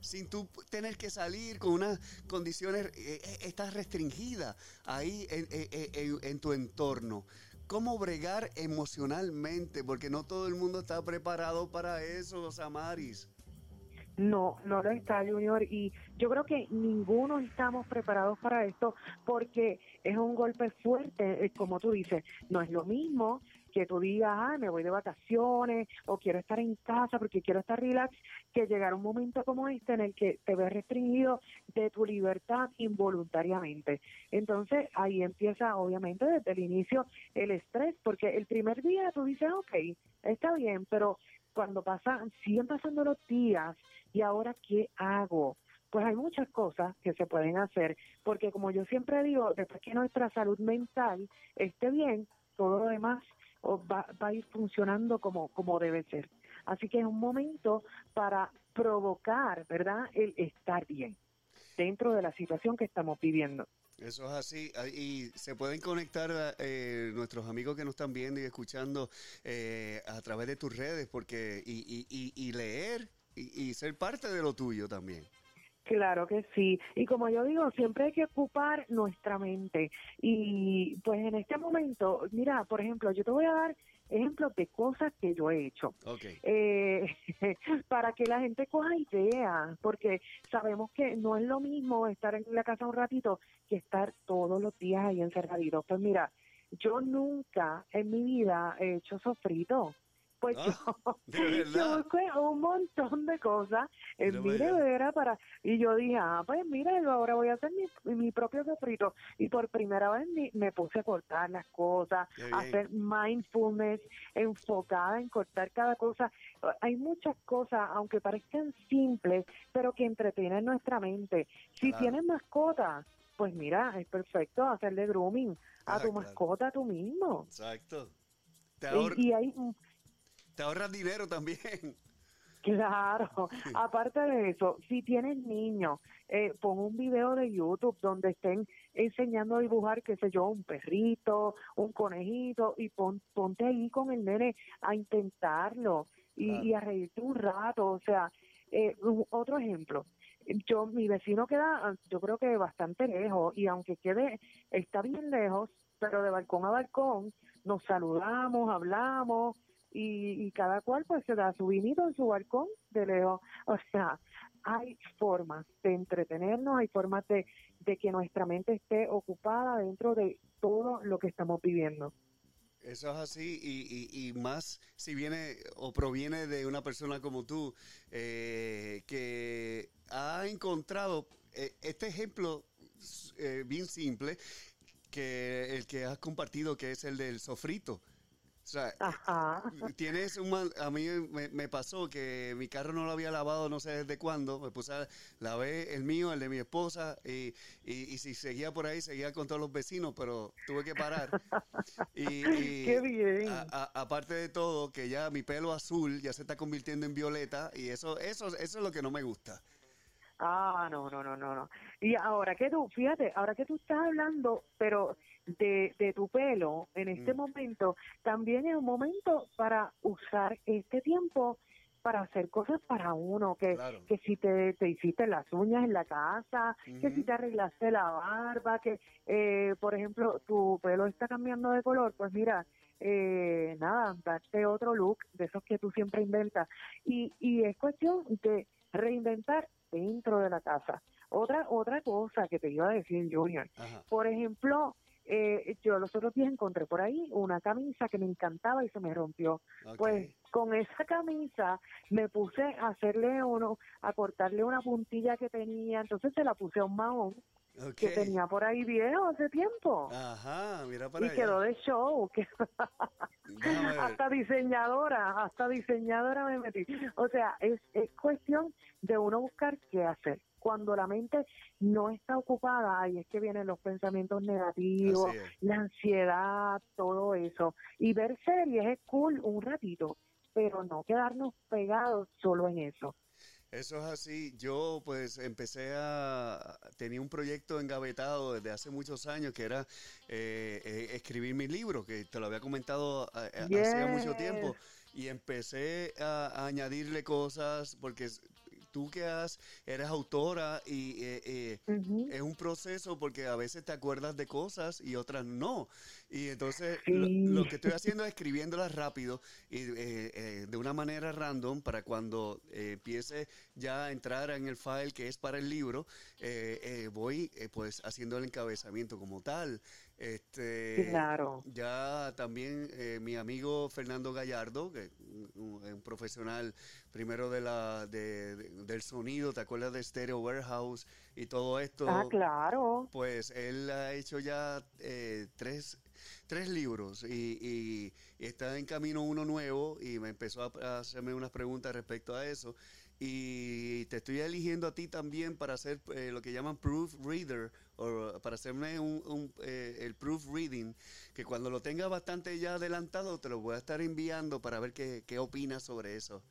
sin tú tener que salir con unas condiciones, eh, eh, estás restringida ahí en, en- en- en tu entorno. ¿Cómo bregar emocionalmente? Porque no todo el mundo está preparado para eso, Samaris. No, no lo está, Junior, y yo creo que ninguno estamos preparados para esto porque es un golpe fuerte, eh, como tú dices, no es lo mismo que tú digas, ah, me voy de vacaciones o quiero estar en casa porque quiero estar relax, que llegar un momento como este en el que te ves restringido de tu libertad involuntariamente. Entonces ahí empieza, obviamente, desde el inicio el estrés, porque el primer día tú dices, ok, está bien, pero cuando pasan, siguen pasando los días y ahora qué hago pues hay muchas cosas que se pueden hacer porque como yo siempre digo después que nuestra salud mental esté bien todo lo demás o va, va a ir funcionando como como debe ser así que es un momento para provocar verdad el estar bien dentro de la situación que estamos viviendo Eso es así. ah, Y se pueden conectar eh, nuestros amigos que nos están viendo y escuchando eh, a través de tus redes porque y, y- y- y leer y, y ser parte de lo tuyo también. Claro que sí. Y como yo digo, siempre hay que ocupar nuestra mente. Y pues en este momento, mira, por ejemplo, yo te voy a dar ejemplos de cosas que yo he hecho. Ok. Eh, para que la gente coja idea, porque sabemos que no es lo mismo estar en la casa un ratito que estar todos los días ahí encerraditos. Pues mira, yo nunca en mi vida he hecho sofrito. Pues yo, ¿de yo verdad? busqué un montón de cosas en Mira mi nevera para y yo dije, ah, pues mira, yo ahora voy a hacer mi, mi propio sofrito. Y por primera vez mi- me puse a cortar las cosas, a hacer mindfulness, enfocada en cortar cada cosa. Hay muchas cosas, aunque parezcan simples, pero que entretienen nuestra mente. Si Claro. tienes mascota, pues mira, es perfecto hacerle grooming a Ah, tu claro. mascota tú mismo. Exacto. Te, Y, y hay te ahorras dinero también. Claro, aparte de eso, si tienes niños, eh, pon un video de YouTube donde estén enseñando a dibujar, qué sé yo, un perrito, un conejito, y pon, ponte ahí con el nene a intentarlo y, y a reírte un rato. O sea, eh, otro ejemplo, yo mi vecino queda, yo creo que bastante lejos, y aunque quede, está bien lejos, pero de balcón a balcón nos saludamos, hablamos, y, y cada cual pues se da su vinito en su balcón de lejos. O sea, hay formas de entretenernos, hay formas de, de que nuestra mente esté ocupada dentro de todo lo que estamos viviendo. Eso es así y, y- y más si viene o proviene de una persona como tú eh, que ha encontrado eh, este ejemplo eh, bien simple que el que has compartido que es el del sofrito. O sea, Ajá. tienes un mal- a mí me, me pasó que mi carro no lo había lavado no sé desde cuándo, me puse a lavé el mío, el de mi esposa y, y, y si seguía por ahí seguía con todos los vecinos, pero tuve que parar. Y, y Qué bien. aparte de todo, que ya mi pelo azul ya se está convirtiendo en violeta y eso, eso, eso es lo que no me gusta. Ah, no, no, no, no, no. Y ahora que tú, fíjate, ahora que tú estás hablando, pero de, de tu pelo, en este Mm. momento, también es un momento para usar este tiempo para hacer cosas para uno, que, Claro. que si te, te hiciste las uñas en la casa, que si te arreglaste la barba, que, eh, por ejemplo, tu pelo está cambiando de color, pues mira, eh, nada, darte otro look de esos que tú siempre inventas. Y, y es cuestión de reinventar dentro de la casa. Otra, otra cosa que te iba a decir, Junior, Ajá. por ejemplo, eh, yo los otros días encontré por ahí una camisa que me encantaba y se me rompió. Pues con esa camisa me puse a hacerle uno, a cortarle una puntilla que tenía, entonces se la puse a un mahón que Ok. tenía por ahí viejo hace tiempo. Ajá, mira para y allá. quedó de show, que hasta diseñadora, hasta diseñadora me metí. O sea, es, es cuestión de uno buscar qué hacer. Cuando la mente no está ocupada, ahí es que vienen los pensamientos negativos, la ansiedad, todo eso. Y ver series es cool un ratito, pero no quedarnos pegados solo en eso. Eso es así. Yo pues empecé a... Tenía un proyecto engavetado desde hace muchos años que era eh, eh, escribir mi libro, que te lo había comentado a- a- hacía mucho tiempo. Y empecé a, a añadirle cosas porque tú que has, eres autora y eh, eh, es un proceso porque a veces te acuerdas de cosas y otras no. Y entonces lo, Sí. lo que estoy haciendo es escribiéndolas rápido y eh, eh, de una manera random para cuando eh, empiece ya a entrar en el file que es para el libro, eh, eh, voy eh, pues haciendo el encabezamiento como tal. Este, Claro. Ya también eh, mi amigo Fernando Gallardo, que es un, profesional primero de la de- de- del sonido, ¿te acuerdas de Stereo Warehouse y todo esto? Ah, claro. Pues él ha hecho ya eh, tres, tres libros y, y- y está en camino uno nuevo y me empezó a, a hacerme unas preguntas respecto a eso. Y te estoy eligiendo a ti también para hacer eh, lo que llaman proof reader o para hacerme un, un, eh, el proof reading, que cuando lo tenga bastante ya adelantado te lo voy a estar enviando para ver qué, qué opinas sobre eso.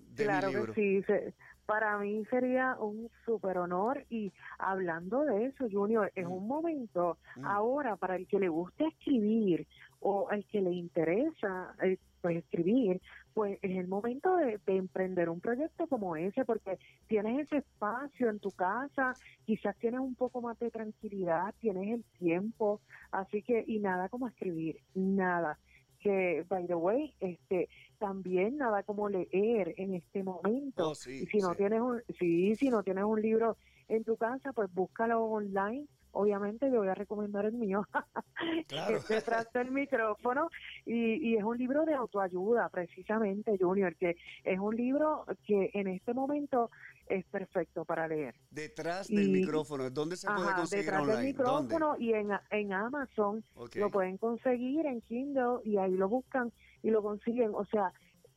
De Claro mi libro. que sí, se- para mí sería un súper honor y hablando de eso, Junior, es Mm. un momento Mm. ahora para el que le guste escribir o al que le interesa eh, pues escribir, pues es el momento de, de emprender un proyecto como ese porque tienes ese espacio en tu casa, quizás tienes un poco más de tranquilidad, tienes el tiempo, así que y nada como escribir, nada que by the way este también nada como leer en este momento Oh, sí, y si no sí. tienes un sí si no tienes un libro en tu casa pues búscalo online obviamente yo voy a recomendar el mío Claro. es detrás del micrófono y, y es un libro de autoayuda precisamente Junior que es un libro que en este momento es perfecto para leer Detrás del micrófono, ¿dónde se puede conseguir detrás online? del micrófono y en, en Amazon lo pueden conseguir en Kindle y ahí lo buscan y lo consiguen. O sea,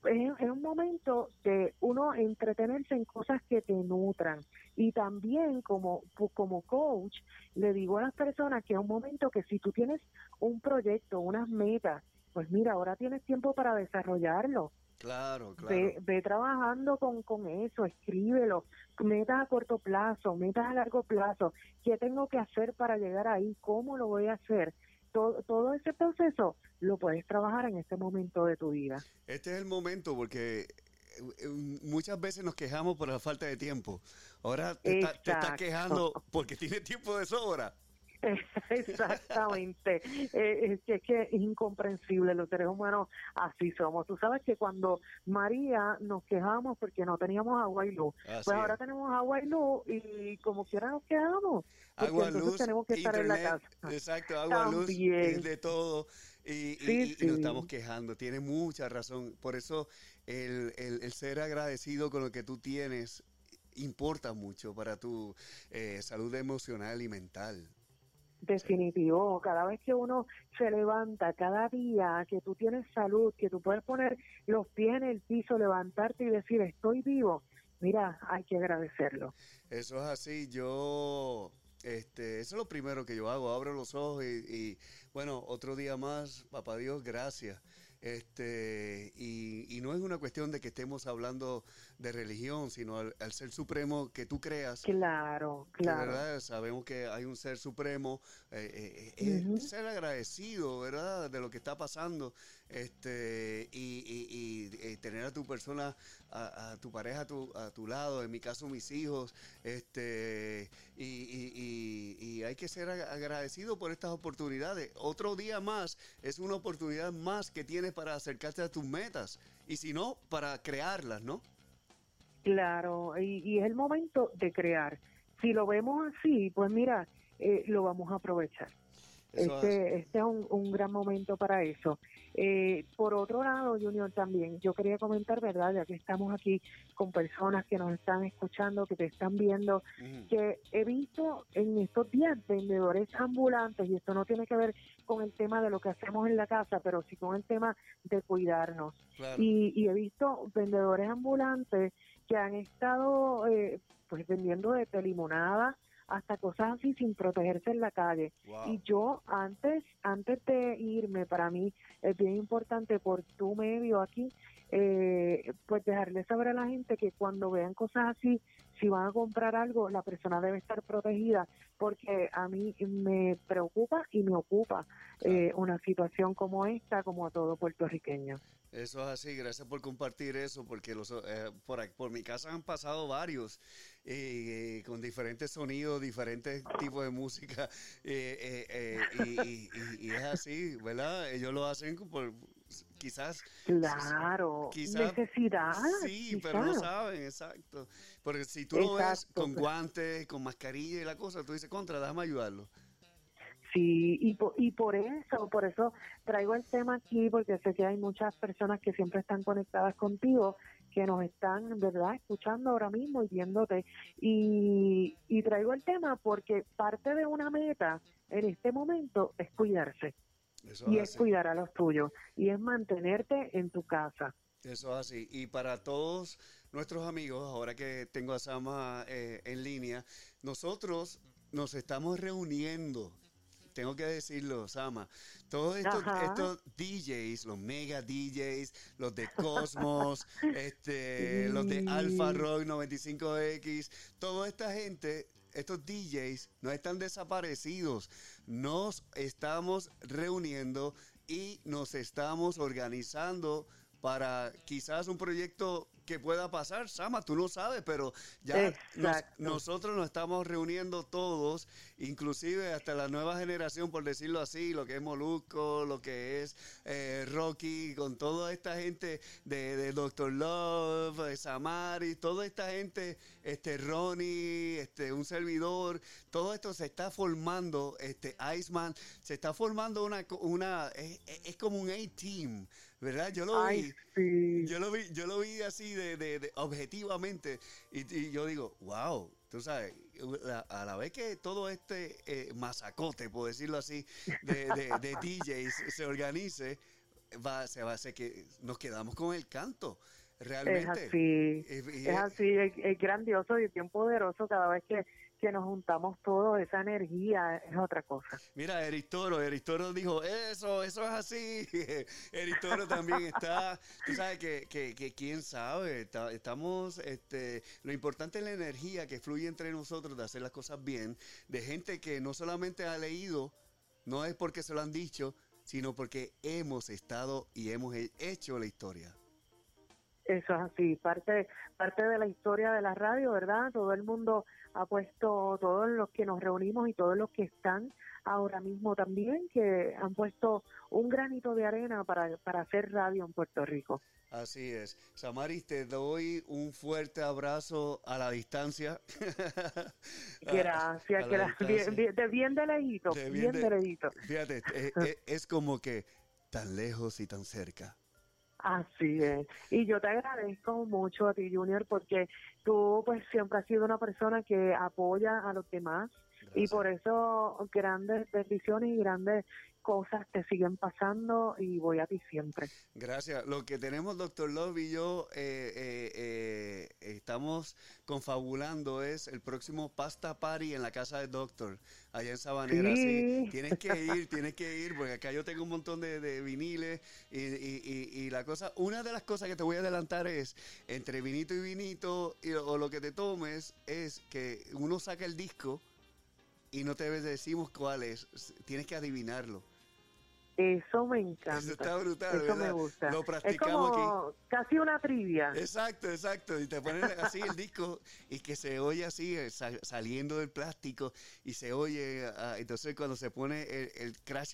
es, es un momento de uno entretenerse en cosas que te nutran. Y también como, como coach, le digo a las personas que es un momento que si tú tienes un proyecto, unas metas, pues mira, ahora tienes tiempo para desarrollarlo. Claro, claro. Ve, ve trabajando con, con eso, escríbelo, metas a corto plazo, metas a largo plazo, qué tengo que hacer para llegar ahí, cómo lo voy a hacer. Todo, todo ese proceso lo puedes trabajar en este momento de tu vida. Este es el momento porque eh, muchas veces nos quejamos por la falta de tiempo. Ahora te, está- te estás quejando porque tienes tiempo de sobra. Exactamente. Eh, es, que, es que es incomprensible, los seres humanos así somos. Tú sabes que cuando María nos quejamos porque no teníamos agua y luz, Así pues ahora tenemos agua y luz y como quiera nos quedamos. Agua, entonces luz, tenemos que estar en la casa. exacto, agua, luz, También. eh, de todo. Y, y- Sí, y- nos estamos quejando, tiene mucha razón. Por eso el, el- el ser agradecido con lo que tú tienes importa mucho para tu eh, salud emocional y mental. Definitivo, cada vez que uno se levanta, cada día que tú tienes salud, que tú puedes poner los pies en el piso, levantarte y decir estoy vivo, mira, hay que agradecerlo. Eso es así, yo, este, eso es lo primero que yo hago, abro los ojos y, y, bueno, otro día más, papá Dios, gracias. Este, y, y no es una cuestión de que estemos hablando de religión, sino al, al ser supremo que tú creas. Claro, que, claro. ¿verdad? Sabemos que hay un ser supremo, eh, eh, es ser agradecido, ¿verdad? De lo que está pasando, este, y, y- y, tener a tu persona, a, a tu pareja a tu, a tu lado, en mi caso mis hijos, este, y, y- y- y hay que ser ag- agradecido por estas oportunidades. Otro día más es una oportunidad más que tienes para acercarte a tus metas, y si no, para crearlas, ¿no? Claro, y, y es el momento de crear. Si lo vemos así, pues mira, eh, lo vamos a aprovechar. Eso Este, este es un, un gran momento para eso. Eh, por otro lado, Junior, también yo quería comentar, ¿verdad? Ya que estamos aquí con personas que nos están escuchando, que te están viendo, que he visto en estos días vendedores ambulantes, y esto no tiene que ver con el tema de lo que hacemos en la casa, pero sí con el tema de cuidarnos. Claro. Y, y he visto vendedores ambulantes que han estado eh, pues vendiendo desde limonada hasta cosas así sin protegerse en la calle. Wow. Y yo antes, antes de irme, para mí es bien importante por tu medio aquí, eh, pues dejarle saber a la gente que cuando vean cosas así, si van a comprar algo, la persona debe estar protegida, porque a mí me preocupa y me ocupa eh, una situación como esta, como a todo puertorriqueño. Eso es así, gracias por compartir eso, porque los, eh, por, por mi casa han pasado varios, eh, eh, con diferentes sonidos, diferentes tipos de música, eh, eh, eh, y, y- y- y es así, ¿verdad? Ellos lo hacen por, quizás... Claro, quizás- necesidad. Sí, pero no saben, exacto. Porque si tú lo ves con guantes, con mascarilla y la cosa, tú dices, contra, déjame ayudarlo. Sí, y por, y por eso, por eso traigo el tema aquí, porque sé que hay muchas personas que siempre están conectadas contigo, que nos están, ¿verdad?, escuchando ahora mismo y viéndote. Y, y traigo el tema porque parte de una meta en este momento es cuidarse Eso y es así. cuidar a los tuyos y es mantenerte en tu casa. Eso es así. Y para todos nuestros amigos, ahora que tengo a Sama eh, en línea, nosotros nos estamos reuniendo. Tengo que decirlo, Sama. Todos estos, DJs, los mega DJs, los de Cosmos, este, los de. Alpha Rock 95X, toda esta gente, estos DJs no están desaparecidos. Nos estamos reuniendo y nos estamos organizando para quizás un proyecto que pueda pasar. Sama, tú no sabes, pero ya nos- nosotros nos estamos reuniendo todos, inclusive hasta la nueva generación, por decirlo así, lo que es Molusco, lo que es eh, Rocky, con toda esta gente de, de Doctor Love, de Samari, toda esta gente, este Ronnie, este un servidor, todo esto se está formando, este Iceman, se está formando una, una es como un A-team, ¿verdad? Yo lo Ay, vi. sí. Yo lo vi, yo lo vi así de, de- de- objetivamente y, y yo digo, wow, tú sabes, a la vez que todo este eh, masacote, por decirlo así, de, de- de DJs se organice, va, se va a hacer que nos quedamos con el canto, Es realmente. así, Y- y- es así, es, es grandioso y es bien poderoso cada vez que, que nos juntamos todos, esa energía es otra cosa. Mira, Eric Toro, Eric Toro dijo, eso, eso es así. Eric Toro también está, tú sabes que, que, que quién sabe, está- estamos, este, lo importante es la energía que fluye entre nosotros de hacer las cosas bien, de gente que no solamente ha leído, no es porque se lo han dicho, sino porque hemos estado y hemos he- hecho la historia. Eso es así, parte, parte de la historia de la radio, ¿verdad? Todo el mundo ha puesto, todos los que nos reunimos y todos los que están ahora mismo también, que han puesto un granito de arena para, para hacer radio en Puerto Rico. Así es. Samaris, te doy un fuerte abrazo a la distancia. Gracias, A distancia. bien, de bien de lejito, bien, bien de de- lejito. Fíjate, eh, eh, es como que tan lejos y tan cerca. Así es. Y yo te agradezco mucho a ti, Junior, porque tú pues siempre has sido una persona que apoya a los demás y por eso grandes bendiciones y grandes cosas te siguen pasando y voy a ti siempre. Gracias. Lo que tenemos, doctor Love y yo, eh, eh, eh, estamos confabulando es el próximo pasta party en la casa del doctor, allá en Sabanera. Sí. Sí. Tienes que ir, tienes que ir, porque acá yo tengo un montón de, de viniles y, y- y- y la cosa, una de las cosas que te voy a adelantar es, entre vinito y vinito, o lo que te tomes, es que uno saca el disco y no te decimos cuál es, tienes que adivinarlo. Eso me encanta. Eso está brutal, Eso ¿verdad? me gusta. Lo es practicamos como casi una trivia. Exacto, exacto. Y te ponen así el disco y que se oye así eh, sa- saliendo del plástico y se oye. ah, entonces cuando se pone el, el crash.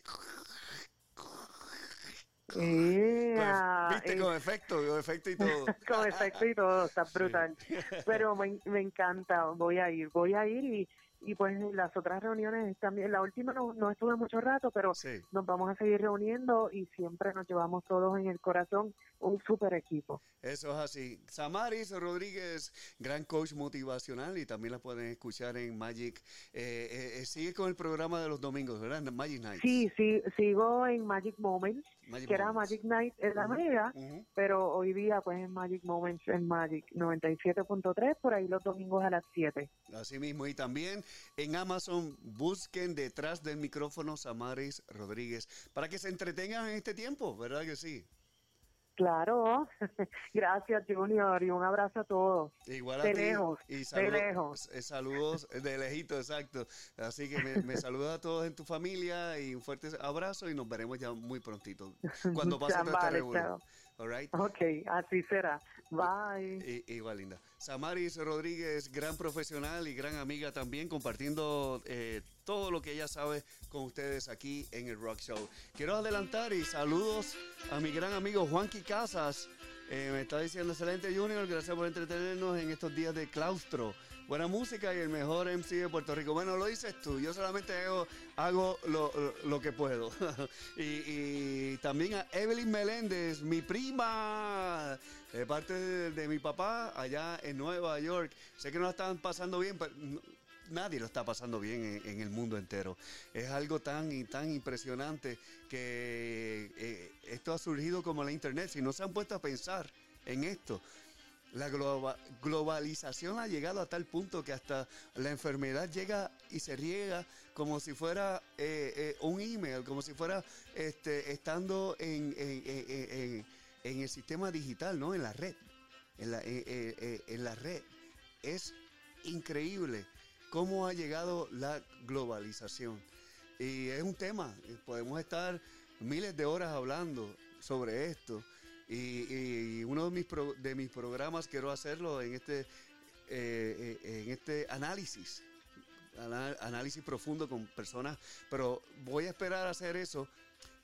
Pues, Viste, eh, con efecto, con efecto y todo. con efecto y todo, está brutal. Pero me, me encanta, voy a ir, voy a ir y, y pues las otras reuniones también, la última no, no estuve mucho rato, pero Sí. nos vamos a seguir reuniendo y siempre nos llevamos todos en el corazón un super equipo. Eso es así. Samaris Rodríguez, gran coach motivacional y también la pueden escuchar en Magic. Eh, eh, eh, sigue con el programa de los domingos, ¿verdad? Magic Nights. Sí, sí, sigo en Magic Moments, Magic que era Moments. Magic Night en la Mega, Ujú. pero hoy día pues en Magic Moments en Magic 97.3, por ahí los domingos a las 7. Así mismo, y también en Amazon busquen detrás del micrófono Samaris Rodríguez para que se entretengan en este tiempo, ¿verdad que sí? Claro, gracias Junior y un abrazo a todos. Igual a De ti. lejos, y de saludos, lejos. eh, saludos de lejito, exacto. Así que me, me saluda a todos en tu familia y un fuerte abrazo y nos veremos ya muy prontito cuando pase todo este Vale, revuelo. chao. All right? Ok, así será. Bye. I- igual linda. Samaris Rodríguez, gran profesional y gran amiga también, compartiendo eh, todo lo que ella sabe con ustedes aquí en el Rock Show. Quiero adelantar y saludos a mi gran amigo Juanqui Casas. Eh, me está diciendo excelente Junior, gracias por entretenernos en estos días de claustro. Buena música y el mejor MC de Puerto Rico. Bueno, lo dices tú, yo solamente hago, lo, que puedo. y, y también a Evelyn Meléndez, mi prima, de parte de, mi papá allá en Nueva York. Sé que no la están pasando bien, pero nadie lo está pasando bien en, el mundo entero. Es algo tan y tan impresionante que eh, esto ha surgido como la internet. Si no se han puesto a pensar en esto, la globa- globalización ha llegado a tal punto que hasta la enfermedad llega y se riega como si fuera eh, eh, un email, como si fuera este, estando en- en- el sistema digital, ¿no? En la red. En la, eh, eh, eh, en la red. Es increíble cómo ha llegado la globalización. Y es un tema, podemos estar miles de horas hablando sobre esto. Y, uno de mis, pro- de mis programas quiero hacerlo en este, en este análisis, análisis profundo con personas, pero voy a esperar a hacer eso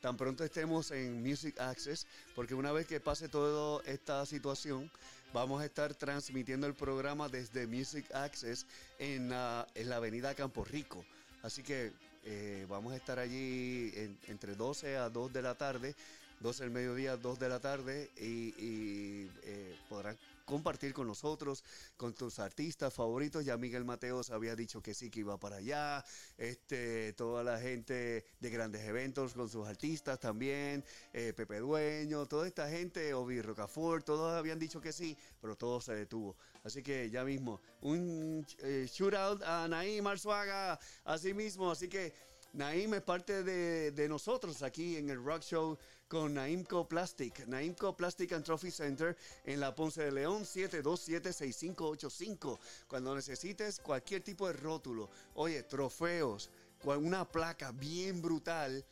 tan pronto estemos en Music Access, porque una vez que pase toda esta situación, vamos a estar transmitiendo el programa desde Music Access en, la- en la avenida Campo Rico. Así que eh, vamos a estar allí en- entre 12 a 2 de la tarde, 12 del mediodía, 2 de la tarde, y, y, eh, podrán compartir con nosotros, con tus artistas favoritos. Ya Miguel Mateos había dicho que sí, que iba para allá. Este, toda la gente de grandes eventos con sus artistas también. eh, Pepe Dueño, toda esta gente, Obi Rocafort, todos habían dicho que sí, pero todo se detuvo. Así que ya mismo, un eh, shootout a Naim Arzuaga, así mismo. Así que Naim es parte de, de nosotros aquí en el Rock Show con Naimco Plastic. Naimco Plastic and Trophy Center en la Ponce de León 727-6585. Cuando necesites cualquier tipo de rótulo, oye, trofeos, una placa bien brutal,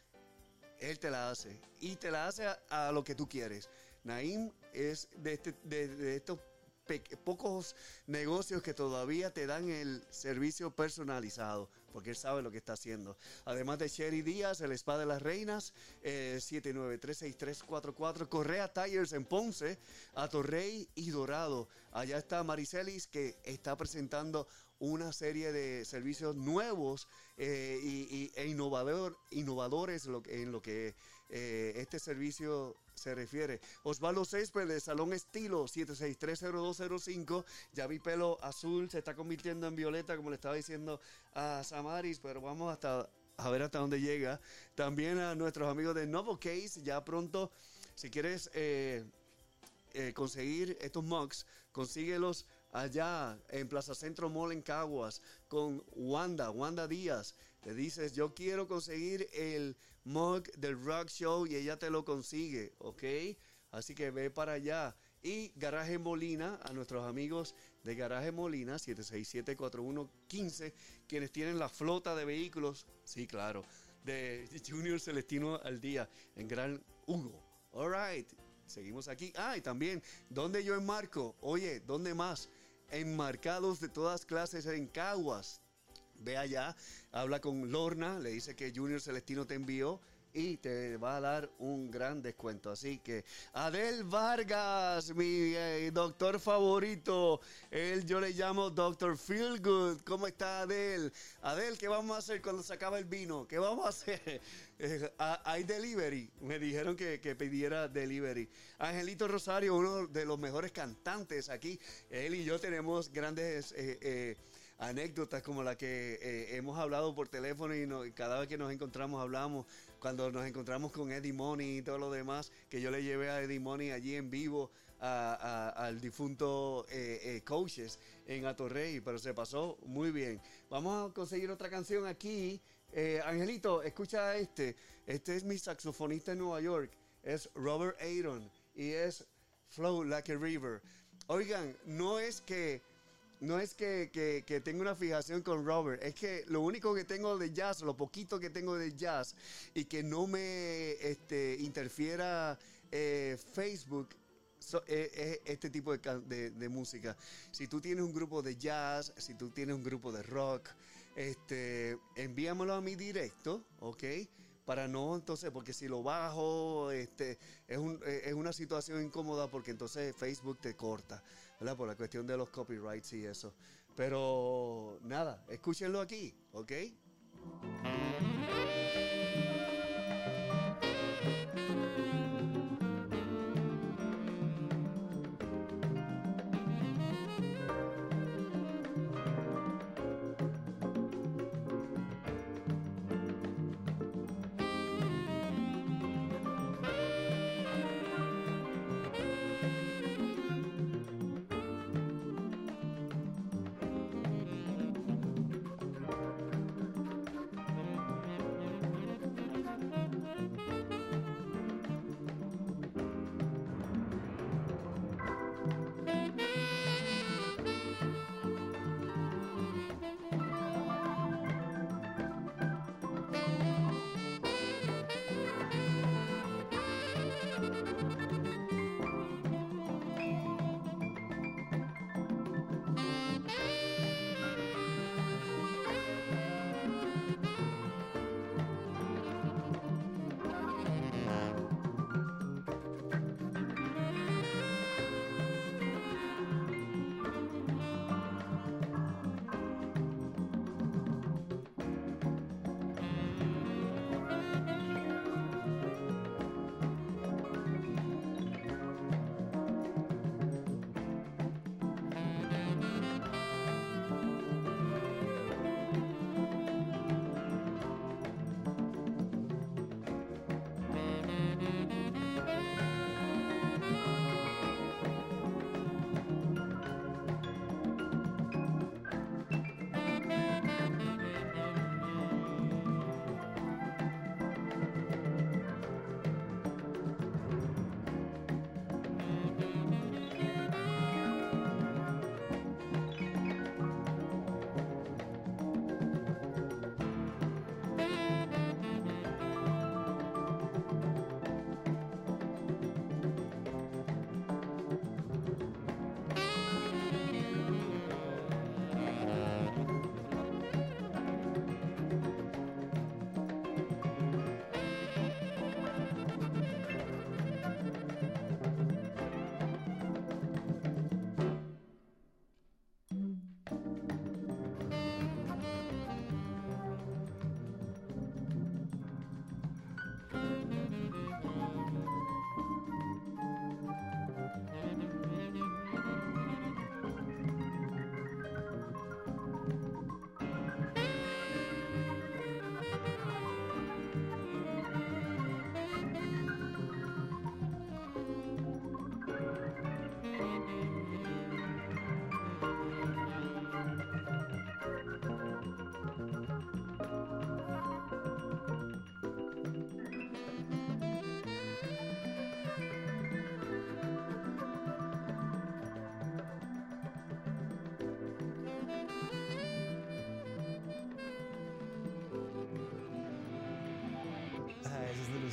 él te la hace. Y te la hace a, lo que tú quieres. Naim es de, este- estos pocos negocios que todavía te dan el servicio personalizado, porque él sabe lo que está haciendo. Además de Sherry Díaz, el Spa de las Reinas, eh, 793-6344, Correa Tires en Ponce, a Torrey y Dorado. Allá está Maricelis que está presentando una serie de servicios nuevos eh, y, e innovador, innovadores en lo que eh, este servicio se refiere. Osvaldo de Salón Estilo 7630205. Ya mi pelo azul se está convirtiendo en violeta, como le estaba diciendo a Samaris, pero vamos hasta a ver hasta dónde llega. También a nuestros amigos de Novo Case, ya pronto, si quieres eh, eh, conseguir estos mugs, consíguelos allá en Plaza Centro Mall en Caguas con Wanda, Wanda Díaz. Le dices, yo quiero conseguir el mug del Rock Show y ella te lo consigue, ¿ok? Así que ve para allá. Y Garaje Molina, a nuestros amigos de Garaje Molina, 767-4115, quienes tienen la flota de vehículos, sí, claro, de Junior Celestino al día en Gran Hugo. All right, seguimos aquí. Ah, y también, ¿dónde yo enmarco? Oye, ¿dónde más? Enmarcados de todas clases en Caguas. Ve allá, habla con Lorna, le dice que Junior Celestino te envió y te va a dar un gran descuento. Así que Adel Vargas, mi eh, doctor favorito, él yo le llamo Doctor Feelgood. ¿Cómo está Adel? Adel, ¿qué vamos a hacer cuando se acaba el vino? ¿Qué vamos a hacer? Eh, hay delivery. Me dijeron que, que pidiera delivery. Angelito Rosario, uno de los mejores cantantes aquí. Él y yo tenemos grandes... eh, anécdotas como la que eh, hemos hablado por teléfono y, cada vez que nos encontramos hablamos, cuando nos encontramos con Eddie Money y todo lo demás, que yo le llevé a Eddie Money allí en vivo a- a- al difunto eh, eh, Coaches en Atorrey, pero se pasó muy bien. Vamos a conseguir otra canción aquí. Eh, Angelito, escucha este. Este es mi saxofonista en Nueva York. Es Robert Aaron y es Flow Like a River. Oigan, no es que no es que, que, una fijación con Robert, es que lo único que tengo de jazz, lo poquito que tengo de jazz y que no me este, interfiera eh, Facebook, eh, eh, este tipo de, de- música. Si tú tienes un grupo de jazz, si tú tienes un grupo de rock, este, envíamelo a mi directo, ¿ok? Para no, entonces, porque si lo bajo, este, es, un- es una situación incómoda porque entonces Facebook te corta, Por la cuestión de los copyrights y eso. Pero nada, escúchenlo aquí, ¿ok?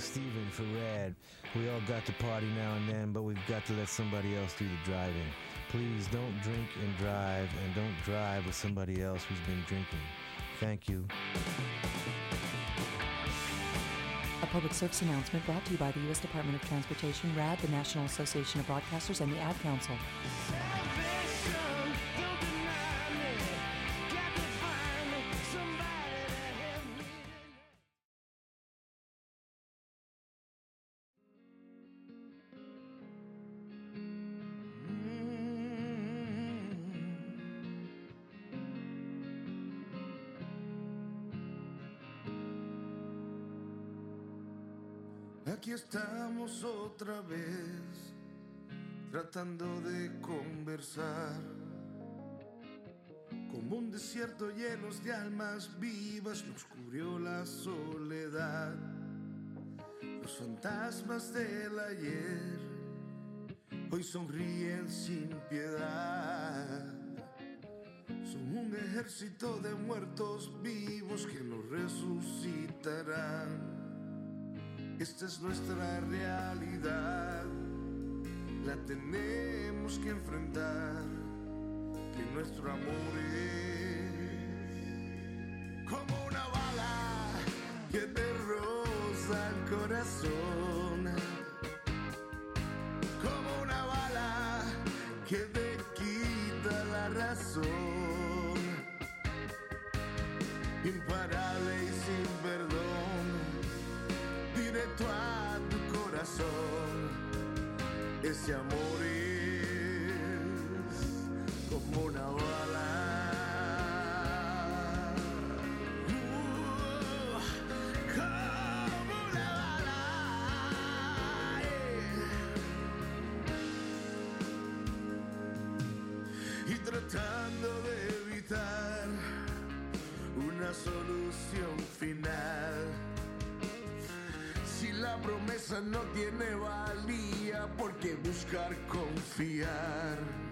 Steven for Rad. We all got to party now and then, but we've got to let somebody else do the driving. Please don't drink and drive, and don't drive with somebody else who's been drinking. Thank you. A public service announcement brought to you by the U.S. Department of Transportation, RAD, the National Association of Broadcasters, and the Ad Council. Llenos de almas vivas nos cubrió la soledad. Los fantasmas del ayer hoy sonríen sin piedad. Son un ejército de muertos vivos que nos resucitarán. Esta es nuestra realidad, la tenemos que enfrentar, que nuestro amor es como una bala que te roza el corazón, como una bala que te quita la razón, imparable y sin perdón directo a tu corazón. Ese amor buscar confiar?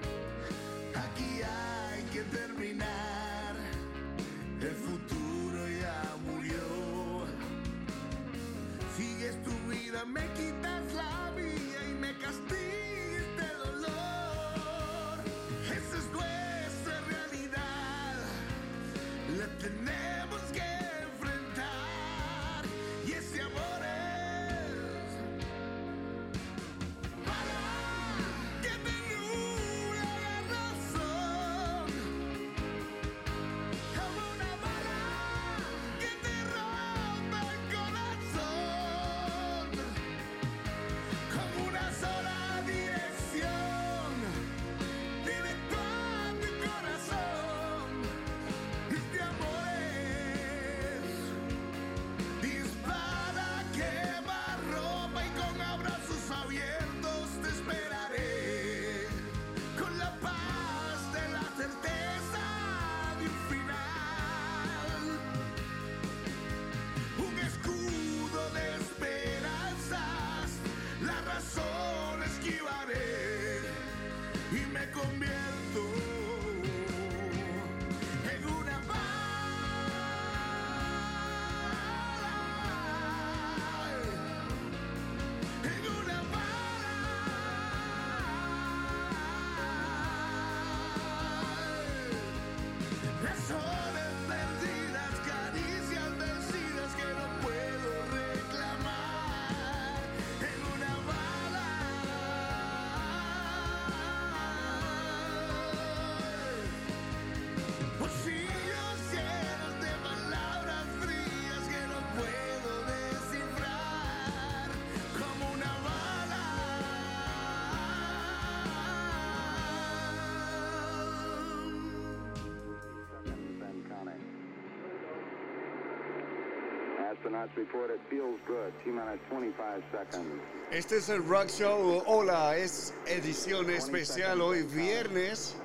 Este es el Rock Show. Hola, es edición especial hoy viernes.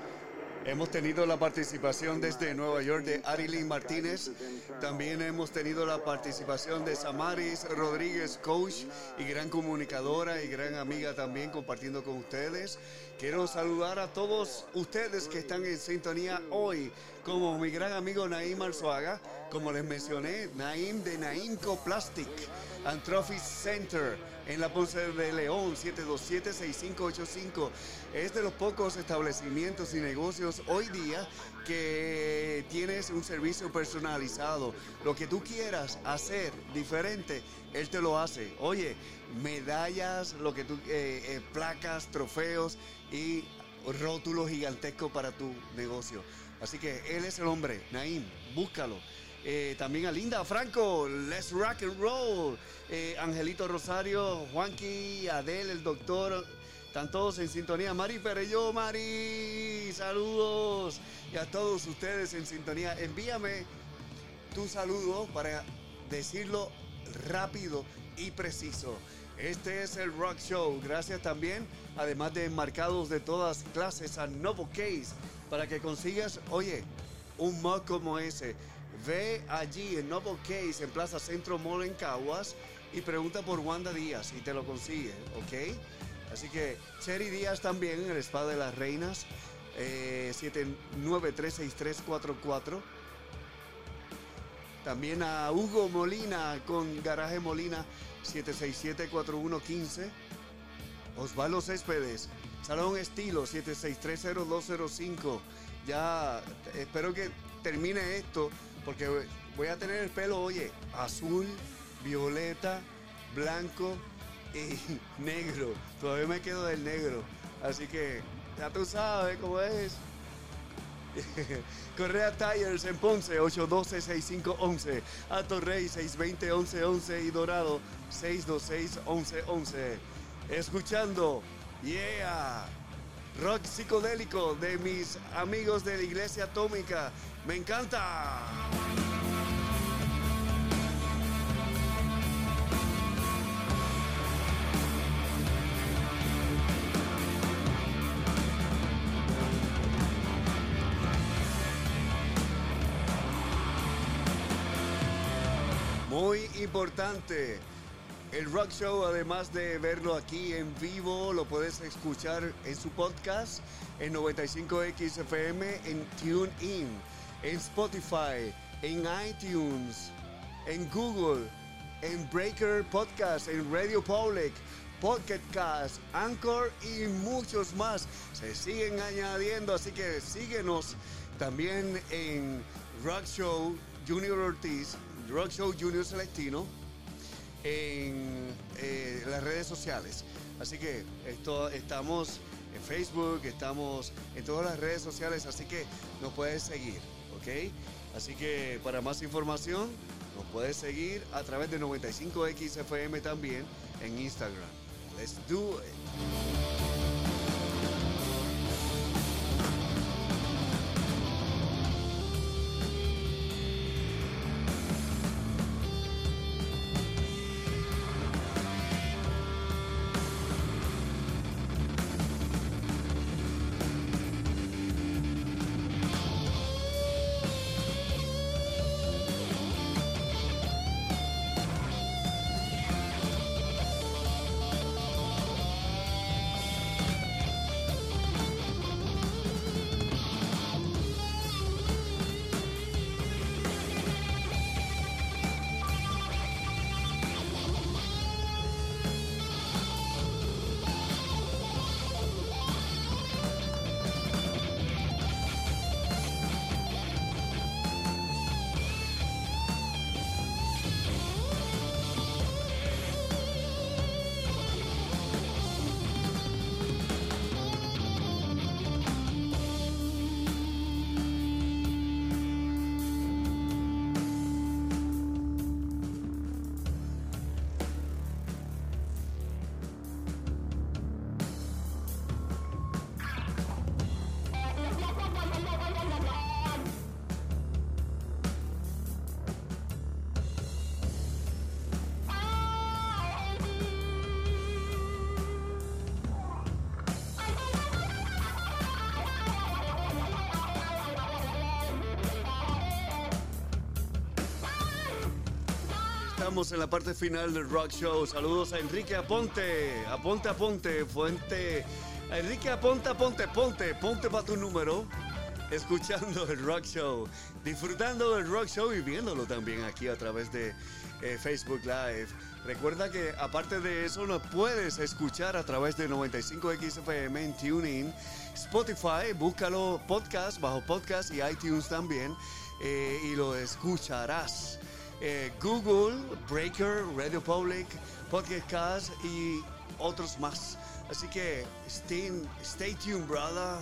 Hemos tenido la participación desde Nueva York de Arilyn Martínez. También hemos tenido la participación de Samaris Rodríguez, coach y gran comunicadora y gran amiga también compartiendo con ustedes. Quiero saludar a todos ustedes que están en sintonía hoy, como mi gran amigo Naim Arzuaga, como les mencioné, Naim de Naimco Plastic. and Trophy Center en la Ponce de León, 727-6585. Es de los pocos establecimientos y negocios hoy día que tienes un servicio personalizado. Lo que tú quieras hacer diferente, él te lo hace. Oye, medallas, lo que tú, eh, eh, placas, trofeos y rótulos gigantescos para tu negocio. Así que él es el hombre, Naim, búscalo. Eh, también a Linda Franco, Let's Rock and Roll. Eh, Angelito Rosario, Juanqui, Adel, el doctor. Están todos en sintonía. Mari Perello, Mari, saludos. Y a todos ustedes en sintonía. Envíame tu saludo para decirlo rápido y preciso. Este es el Rock Show. Gracias también, además de enmarcados de todas clases, a Novo Case, para que consigas, oye, un mug como ese. Ve allí en Novo Case, en Plaza Centro Mall en Caguas, y pregunta por Wanda Díaz y te lo consigue, ¿ok? Así que Cherry Díaz también en el Spa de las Reinas, eh, 7936344. También a Hugo Molina con Garaje Molina 767-4115. Osvaldo Céspedes, Salón Estilo 7630205. Ya espero que termine esto porque voy a tener el pelo, oye, azul, violeta, blanco y negro. Todavía me quedo del negro. Así que ya tú sabes cómo es. Correa Tires en Ponce, 812-6511. A Torrey, 620-1111. Y Dorado, 626-1111. Escuchando, yeah, rock psicodélico de mis amigos de la Iglesia Atómica. Me encanta. Muy importante. El Rock Show, además de verlo aquí en vivo, lo puedes escuchar en su podcast en 95XFM, en TuneIn, en Spotify, en iTunes, en Google, en Breaker Podcast, en Radio Public, Pocket Cast, Anchor y muchos más. Se siguen añadiendo, así que síguenos también en Rock Show Junior Ortiz, Rock Show Junior Celestino en eh, las redes sociales. Así que estamos en Facebook, estamos en todas las redes sociales, así que nos puedes seguir, Así que para más información nos puedes seguir a través de 95XFM también en Instagram. Let's do it. Estamos en la parte final del Rock Show. Saludos a Enrique Aponte. Aponte, Aponte, Fuente. Enrique Aponte, Aponte, Ponte. Ponte para tu número. escuchando el Rock Show, disfrutando del Rock Show y viéndolo también aquí a través de eh, Facebook Live. Recuerda que aparte de eso nos puedes escuchar a través de 95XFM en TuneIn, Spotify, búscalo podcast, bajo podcast y iTunes también eh, y lo escucharás. Eh, Google, Breaker, Radio Public, Podcast Cast y otros más. Así que stay, stay tuned, brother.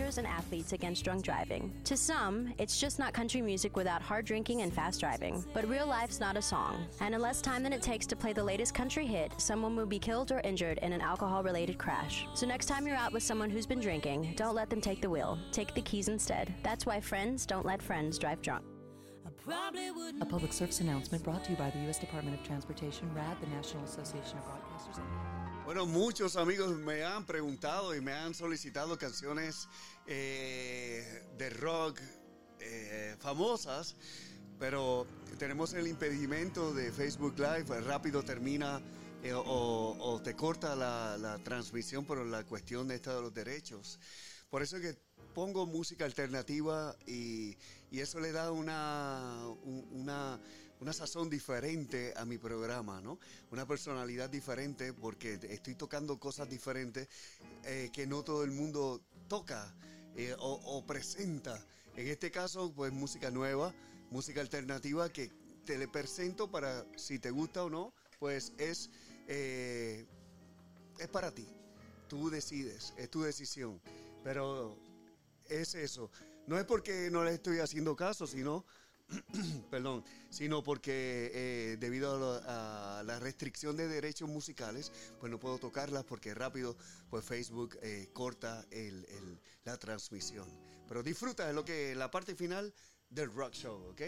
Actors, and athletes against drunk driving. To some, it's just not country music without hard drinking and fast driving. But real life's not a song. And in less time than it takes to play the latest country hit, someone will be killed or injured in an alcohol related crash. So next time you're out with someone who's been drinking, don't let them take the wheel. Take the keys instead. That's why friends don't let friends drive drunk. A public service announcement brought to you by the U.S. Department of Transportation, RAD, the National Association of Broadcasters. Bueno, muchos amigos me han preguntado y me han solicitado canciones eh, de rock eh, famosas, pero tenemos el impedimento de Facebook Live, pues rápido termina eh, o, te corta la, transmisión por la cuestión de, esta de los derechos. Por eso es que pongo música alternativa y, y eso le da una, un- una, una sazón diferente a mi programa, ¿no? Una personalidad diferente porque estoy tocando cosas diferentes eh, que no todo el mundo toca eh, o, presenta. En este caso, pues música nueva, música alternativa que te le presento para si te gusta o no, pues es, eh, es para ti. Tú decides, es tu decisión. Pero es eso. No es porque no le estoy haciendo caso, sino, perdón, sino porque eh, debido a, la restricción de derechos musicales, pues no puedo tocarlas porque rápido, pues Facebook eh, corta la transmisión. Pero disfruta de lo que la parte final del rock show, ¿ok?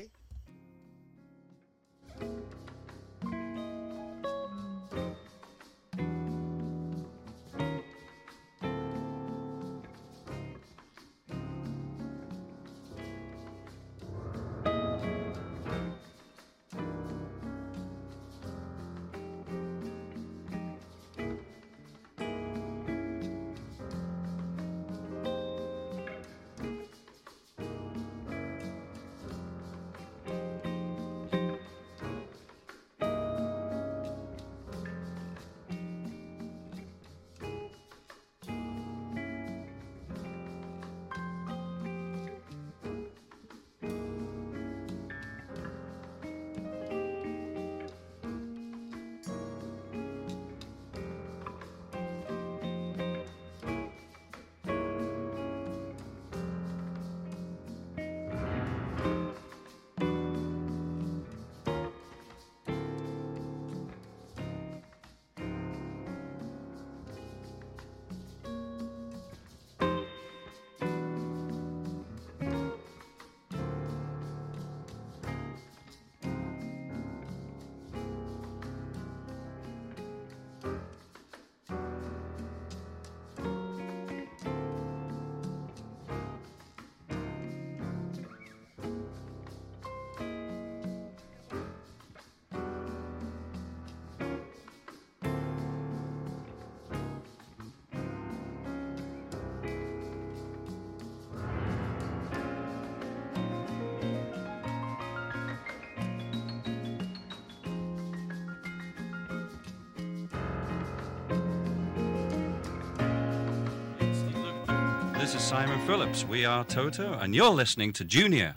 This is Simon Phillips. We are Toto, and you're listening to Junior.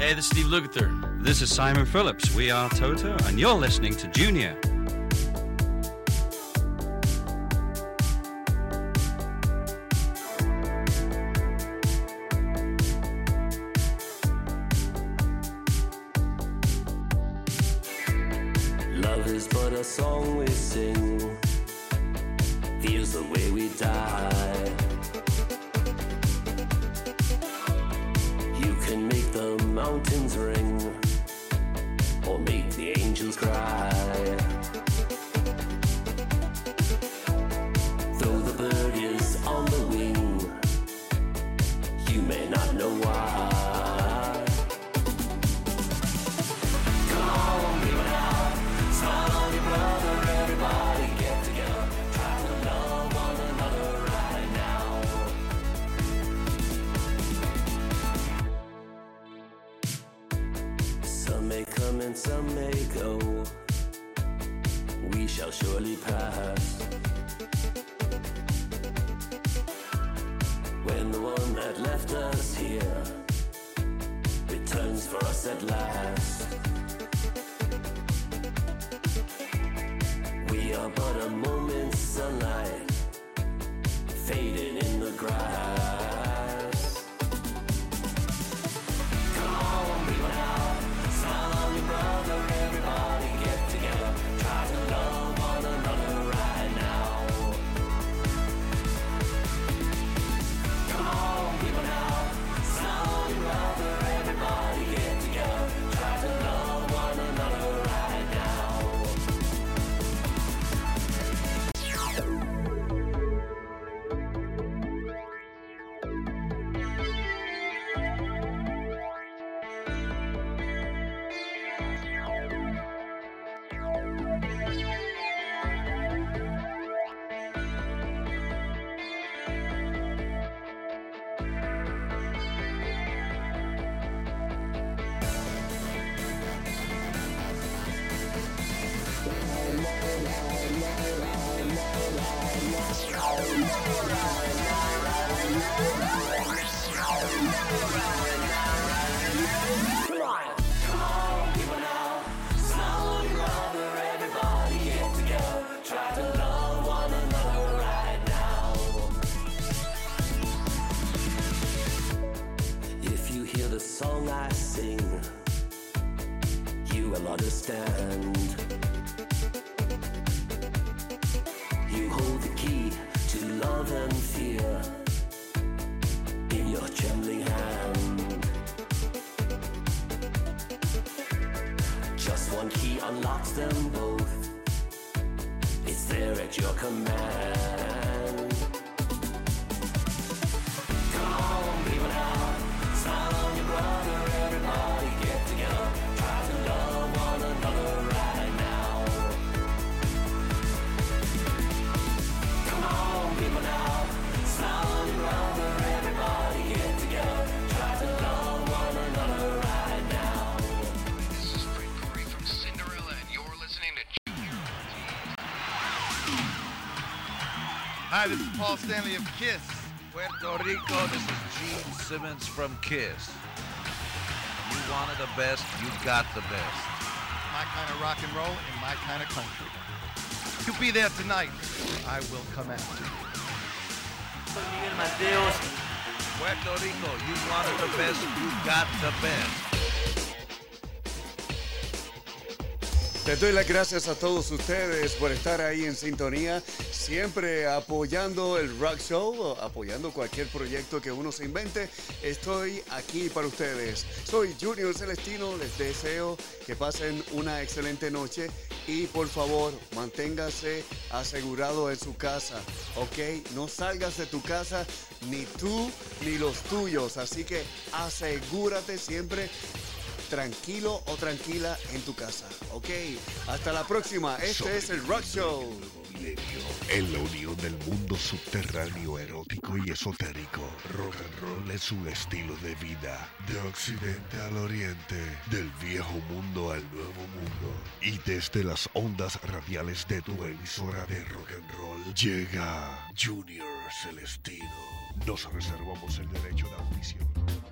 Hey, this is Steve Lukather. This is Simon Phillips. We are Toto, and you're listening to Junior. Are but a moment's sunlight fading in the grass. Paul Stanley of Kiss. Puerto Rico, this is Gene Simmons from Kiss. You wanted the best, you got the best. My kind of rock and roll in my kind of country. You'll be there tonight. I will come out. Soy Miguel Mateos. Puerto Rico, you wanted the best, you got the best. Les doy las gracias a todos ustedes por estar ahí en sintonía, siempre apoyando el Rock Show, apoyando cualquier proyecto que uno se invente. Estoy aquí para ustedes. Soy Junior Celestino, les deseo que pasen una excelente noche y por favor manténgase asegurado en su casa, ¿ok? No salgas de tu casa ni tú ni los tuyos, así que asegúrate siempre tranquilo o tranquila en tu casa. Ok, hasta la próxima. Este es el Rock Show. En la unión del mundo subterráneo erótico y esotérico, rock and roll es un estilo de vida. De occidente al oriente, del viejo mundo al nuevo mundo. Y desde las ondas radiales de tu emisora de rock and roll, llega Junior Celestino. Nos reservamos el derecho de audición.